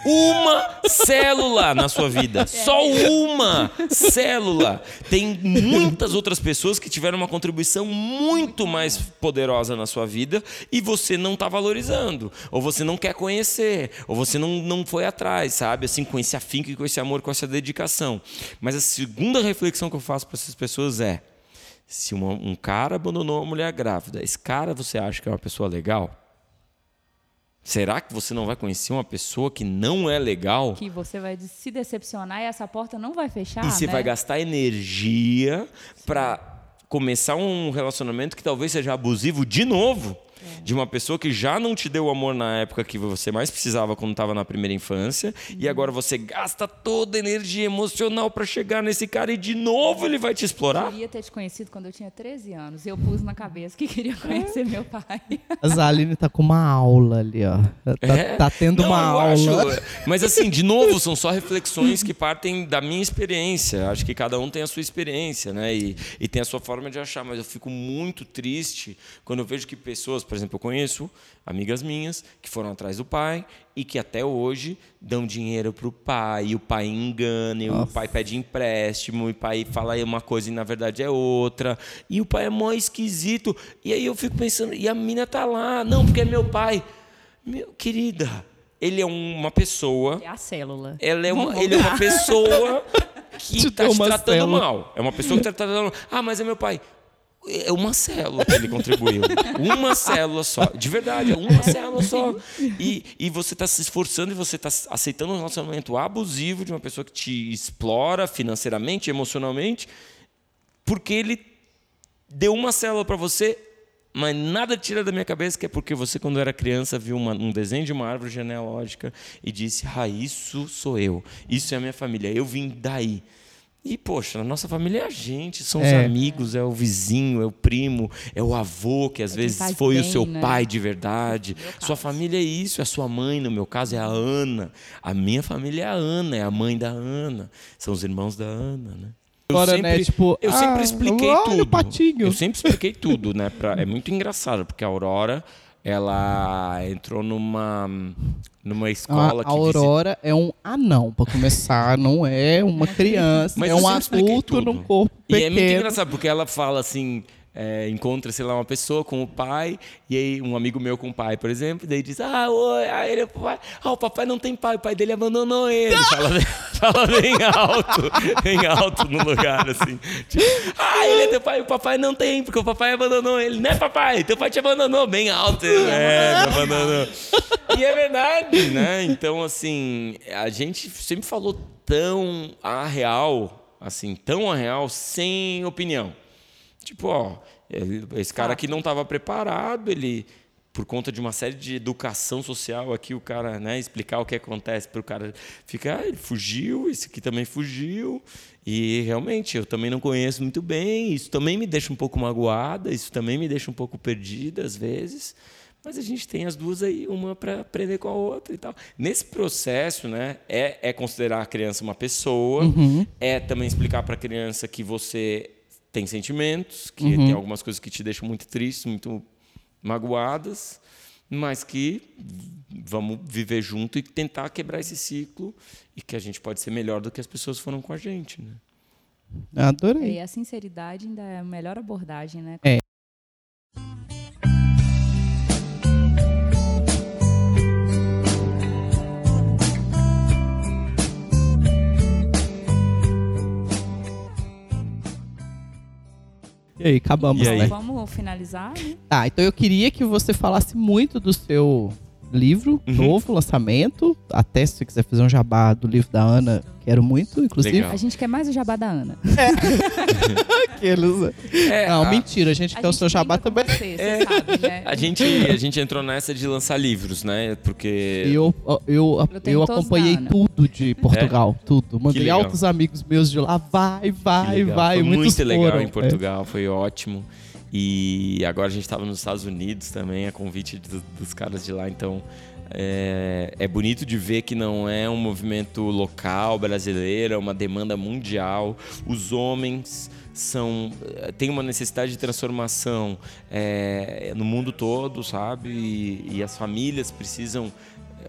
Uma célula na sua vida. Só uma célula. Tem muitas outras pessoas que tiveram uma contribuição muito mais poderosa na sua vida e você não está valorizando. Ou você não quer conhecer. Ou você não, não foi atrás, sabe? Assim, com esse afinco e com esse amor, com essa dedicação. Mas a segunda reflexão que eu faço para essas pessoas é: se uma, um cara abandonou uma mulher grávida, esse cara você acha que é uma pessoa legal? Será que você não vai conhecer uma pessoa que não é legal? Que você vai se decepcionar e essa porta não vai fechar. E você né? vai gastar energia para começar um relacionamento que talvez seja abusivo de novo. É. De uma pessoa que já não te deu o amor na época que você mais precisava quando estava na primeira infância, uhum. e agora você gasta toda a energia emocional para chegar nesse cara e de novo ele vai te explorar? Eu queria ter te conhecido quando eu tinha 13 anos. Eu pus na cabeça que queria conhecer meu pai. A Zaline tá com uma aula ali, ó. Tá, é? tá tendo não, uma aula. Acho, mas assim, de novo, são só reflexões que partem da minha experiência. Acho que cada um tem a sua experiência, né? E, e tem a sua forma de achar. Mas eu fico muito triste quando eu vejo que pessoas por exemplo, eu conheço amigas minhas que foram atrás do pai e que até hoje dão dinheiro para o pai, e o pai engana, e Nossa. o pai pede empréstimo, e o pai fala uma coisa e na verdade é outra, e o pai é mó esquisito. E aí eu fico pensando, e a mina tá lá, não, porque é meu pai. Meu querida, ele é uma pessoa. É a célula. Ela é uma, ele é uma pessoa que está te tratando célula. mal. É uma pessoa que está tratando mal. Ah, mas é meu pai. É uma célula que ele contribuiu. uma célula só. De verdade, é uma célula só. E, e você está se esforçando e você está aceitando um relacionamento abusivo de uma pessoa que te explora financeiramente, emocionalmente, porque ele deu uma célula para você, mas nada tira da minha cabeça que é porque você, quando era criança, viu uma, um desenho de uma árvore genealógica e disse: Ah, isso sou eu, isso é a minha família, eu vim daí. E, poxa, a nossa família é a gente, são é. os amigos, é o vizinho, é o primo, é o avô, que às é vezes foi bem, o seu né? pai de verdade. Sua família é isso, é a sua mãe, no meu caso, é a Ana. A minha família é a Ana, é a mãe da Ana. São os irmãos da Ana, né? Eu Agora, sempre, né, tipo, eu sempre ah, expliquei tudo. Patinho. Eu sempre expliquei tudo, né? Pra, é muito engraçado, porque a Aurora ela entrou numa numa escola a, a Aurora visita... é um anão para começar não é uma criança Mas é um adulto num corpo pequeno. e é muito engraçado porque ela fala assim é, encontra, sei lá, uma pessoa com o pai, e aí um amigo meu com o pai, por exemplo, daí diz, ah, oi, aí ele, pai, ah, o papai não tem pai, o pai dele abandonou ele. Fala, fala bem alto, bem alto no lugar, assim. Tipo, ah, ele é teu pai, o papai não tem, porque o papai abandonou ele. Né, papai? Teu pai te abandonou, bem alto. É, me abandonou. E é verdade, né? Então, assim, a gente sempre falou tão a real, assim, tão a real, sem opinião. Tipo, ó, esse cara aqui não estava preparado, ele por conta de uma série de educação social aqui o cara né explicar o que acontece para o cara ficar ah, ele fugiu esse aqui também fugiu e realmente eu também não conheço muito bem isso também me deixa um pouco magoada isso também me deixa um pouco perdida às vezes. Mas a gente tem as duas aí uma para aprender com a outra e tal. Nesse processo né é, é considerar a criança uma pessoa uhum. é também explicar para a criança que você tem sentimentos, que Uhum. tem algumas coisas que te deixam muito tristes, muito magoadas, mas que vamos viver junto e tentar quebrar esse ciclo e que a gente pode ser melhor do que as pessoas foram com a gente, né? Adorei. E a sinceridade ainda é a melhor abordagem, né? É. E aí, acabamos, E aí? né? Vamos finalizar, né? Tá, então eu queria que você falasse muito do seu livro, Uhum. novo lançamento. Até se você quiser fazer um jabá do livro da Ana, quero muito, inclusive. Legal. A gente quer mais o jabá da Ana. Aqueles- É, Não, a- mentira, a gente A quer o gente seu jabá também. Você, você É. sabe, né? A gente, a gente entrou nessa de lançar livros, né? Porque Eu, eu, Eu eu acompanhei tudo de Portugal, tudo. Mandei altos amigos meus de lá, vai, vai, vai. Foi muitos muito legal foram. em Portugal, foi ótimo. E agora a gente estava nos Estados Unidos também, a convite do- dos caras de lá. Então é, é bonito de ver que não é um movimento local brasileiro, é uma demanda mundial. Os homens são têm uma necessidade de transformação eh, no mundo todo, sabe? E, e as famílias precisam,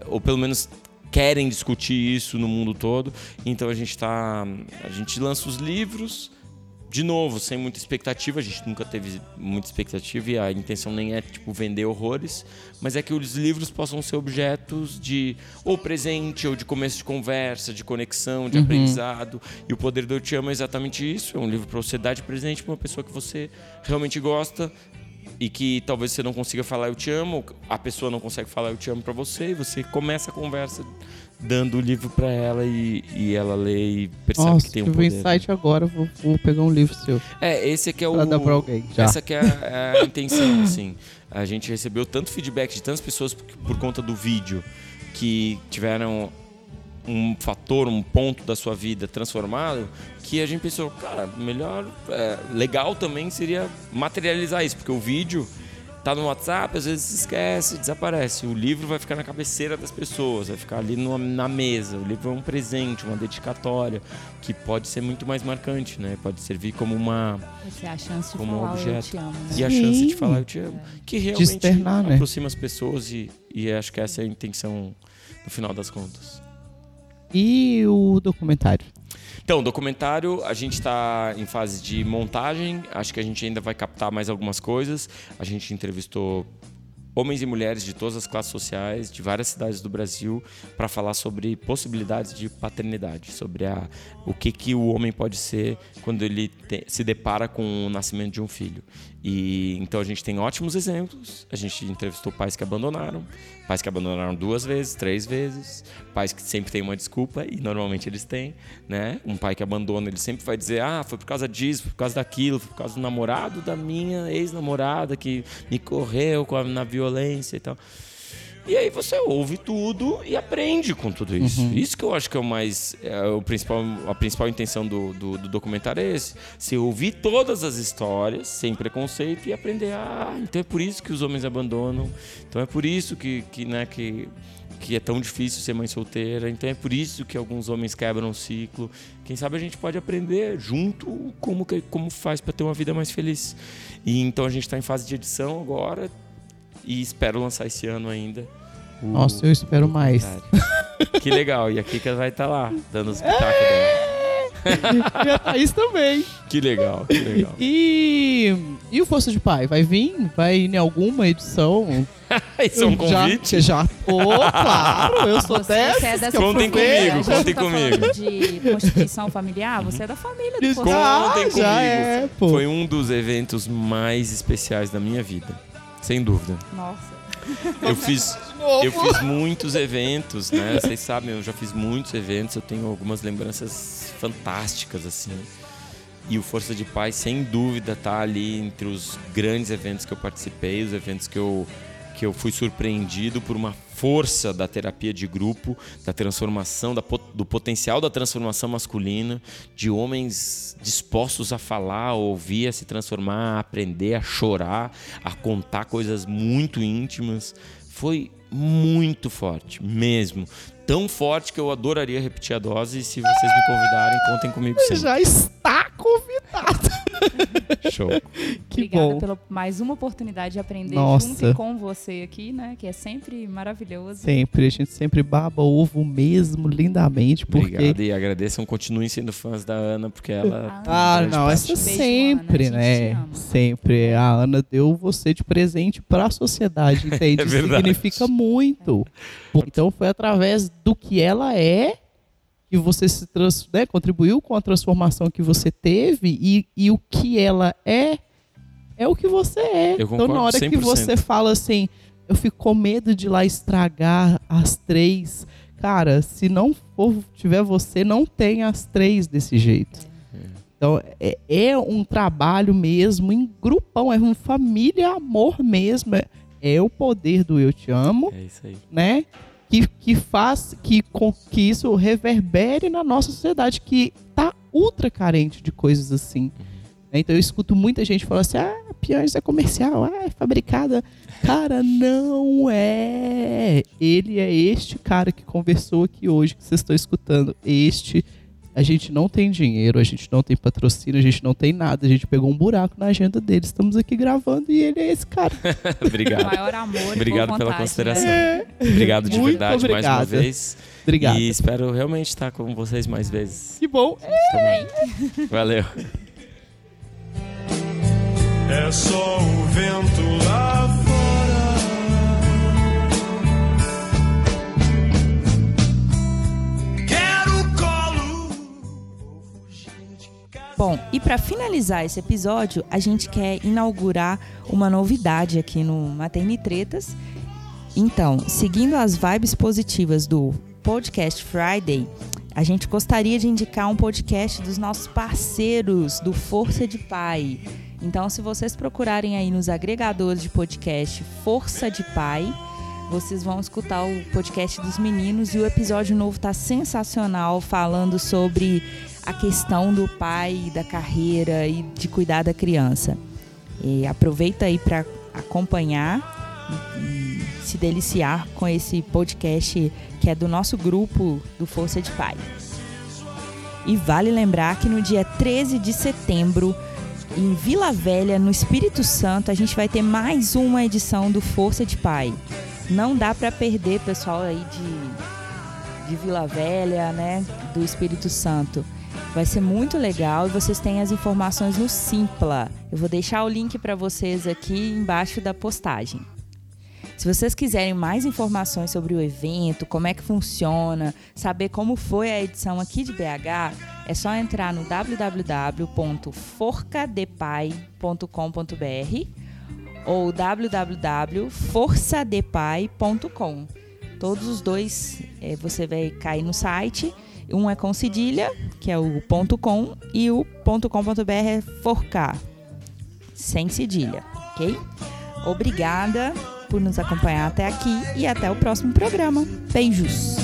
ou pelo menos querem discutir isso no mundo todo. Então a gente tá, a gente lança os livros de novo, sem muita expectativa, a gente nunca teve muita expectativa e a intenção nem é tipo vender horrores, mas é que os livros possam ser objetos de ou presente ou de começo de conversa, de conexão, de aprendizado. E o poder do eu te amo é exatamente isso, é um livro para você dar de presente para uma pessoa que você realmente gosta e que talvez você não consiga falar eu te amo, a pessoa não consegue falar eu te amo para você e você começa a conversa dando o livro para ela e, e ela lê e percebe Nossa, que tem um tive um poder. insight agora, vou, vou pegar um livro seu É, esse aqui é o. pra dar pra alguém. Já. Essa que é a, é a intenção, assim. A gente recebeu tanto feedback de tantas pessoas por, por conta do vídeo que tiveram um fator, um ponto da sua vida transformado, que a gente pensou, cara, melhor, é, legal também seria materializar isso, porque o vídeo tá no WhatsApp, às vezes se esquece, desaparece. O livro vai ficar na cabeceira das pessoas, vai ficar ali no- na mesa. O livro é um presente, uma dedicatória, que pode ser muito mais marcante, né? Pode servir como uma Essa é a chance de como falar o eu objeto. te amo, né? e a Sim. chance de falar eu te amo. Que realmente externar, né? aproxima as pessoas e, e acho que essa é a intenção no final das contas. E o documentário? Então, documentário, a gente está em fase de montagem. Acho que a gente ainda vai captar mais algumas coisas. A gente entrevistou homens e mulheres de todas as classes sociais, de várias cidades do Brasil, para falar sobre possibilidades de paternidade, sobre a, o que, que o homem pode ser quando ele te- se depara com o nascimento de um filho. E então a gente tem ótimos exemplos. A gente entrevistou pais que abandonaram, pais que abandonaram duas vezes, três vezes, pais que sempre têm uma desculpa e normalmente eles têm, né? Um pai que abandona, ele sempre vai dizer: "Ah, foi por causa disso, foi por causa daquilo, foi por causa do namorado da minha ex-namorada que me correu a- na violência e tal". E aí você ouve tudo e aprende com tudo isso. Isso que eu acho que é o mais. É o principal, a principal intenção do, do, do documentário é esse. Você ouvir todas as histórias, sem preconceito, e aprender. Ah, então é por isso que os homens abandonam. Então é por isso que, que, né, que, que é tão difícil ser mãe solteira. Então é por isso que alguns homens quebram o ciclo. Quem sabe a gente pode aprender junto como, que, como faz para ter uma vida mais feliz. E então a gente está em fase de edição agora e espero lançar esse ano ainda. Nossa, eu espero mais. que legal. E a Kika vai estar lá, dando os pitacos dela. e a Thaís também. Que legal, que legal. E, e o Força de Pai? Vai vir? Vai ir em alguma edição? Isso é um Já- convite? Você já. Ô, claro, eu sou Você, dessas. é dessa Contem família. comigo, contem tá comigo. falando de constituição familiar, você é da família do. Força. Ah, Contem comigo. já é, pô. Foi um dos eventos mais especiais da minha vida. Sem dúvida. Nossa. Eu fiz, eu fiz muitos eventos, né? Vocês sabem, eu já fiz muitos eventos, eu tenho algumas lembranças fantásticas, assim. E o Força de Paz, sem dúvida, tá ali entre os grandes eventos que eu participei, os eventos que eu, que eu fui surpreendido por uma força da terapia de grupo, da transformação, da, do potencial da transformação masculina, de homens dispostos a falar, a ouvir, a se transformar, a aprender, a chorar, a contar coisas muito íntimas. Foi muito forte, mesmo. Tão forte que eu adoraria repetir a dose. E se vocês me convidarem, contem comigo sempre. Já está convidado. Show. Que Obrigada bom. pela mais uma oportunidade de aprender Nossa. junto e com você aqui, né? Que é sempre maravilhoso. Sempre, a gente sempre baba ovo mesmo, lindamente, porque... Obrigado e agradeçam. Continuem sendo fãs da Ana, porque ela. Ah, grande não, parte. essa Beijo, sempre, Ana, né? Sempre. A Ana deu você de presente para a sociedade, entende? É verdade. significa muito. Então foi através do que ela é que você se trans, né, contribuiu com a transformação que você teve e, e o que ela é é o que você é. Eu então na hora que 100%. você fala assim, eu fico com medo de ir lá estragar as três. Cara, se não for tiver você, não tem as três desse jeito. Então, é, é um trabalho mesmo em grupão, é uma família, amor mesmo. É, é o poder do eu te amo, É isso aí. né? Que, que faz que, com, que isso reverbere na nossa sociedade, que tá ultra carente de coisas assim. Então eu escuto muita gente falando assim, ah, Pianges é comercial, ah, é fabricada. Cara, não é. Ele é este cara que conversou aqui hoje, que vocês estão escutando. Este. A gente não tem dinheiro, a gente não tem patrocínio, a gente não tem nada. A gente pegou um buraco na agenda dele. Estamos aqui gravando e ele é esse cara. O Obrigado. maior amor Obrigado boa pela vontade, consideração. né? Obrigado de Muito verdade mais uma vez. Obrigado. E espero realmente estar com vocês mais vezes. Que bom. Também. Valeu. É só o vento lá fora. Quero colo. Bom, e para finalizar esse episódio, a gente quer inaugurar uma novidade aqui no Maternitretas. Então, seguindo as vibes positivas do Podcast Friday, a gente gostaria de indicar um podcast dos nossos parceiros do Força de Pai. Então, se vocês procurarem aí nos agregadores de podcast Força de Pai, vocês vão escutar o podcast dos meninos e o episódio novo tá sensacional, falando sobre a questão do pai, da carreira e de cuidar da criança. E aproveita aí para acompanhar e, e se deliciar com esse podcast que é do nosso grupo do Força de Pai. E vale lembrar que no dia 13 de setembro, em Vila Velha, no Espírito Santo, a gente vai ter mais uma edição do Força de Pai. Não dá para perder, pessoal aí de, de Vila Velha, né, do Espírito Santo. Vai ser muito legal e vocês têm as informações no Simpla. Eu vou deixar o link para vocês aqui embaixo da postagem. Se vocês quiserem mais informações sobre o evento, como é que funciona, saber como foi a edição aqui de BH, é só entrar no www.forcadepai.com.br ou www.forçadepai.com. Todos os dois eh, você vai cair no site. Um é com cedilha, que é o .com, e o .com.br é forcar, sem cedilha, ok? Obrigada por nos acompanhar até aqui e até o próximo programa. Beijos!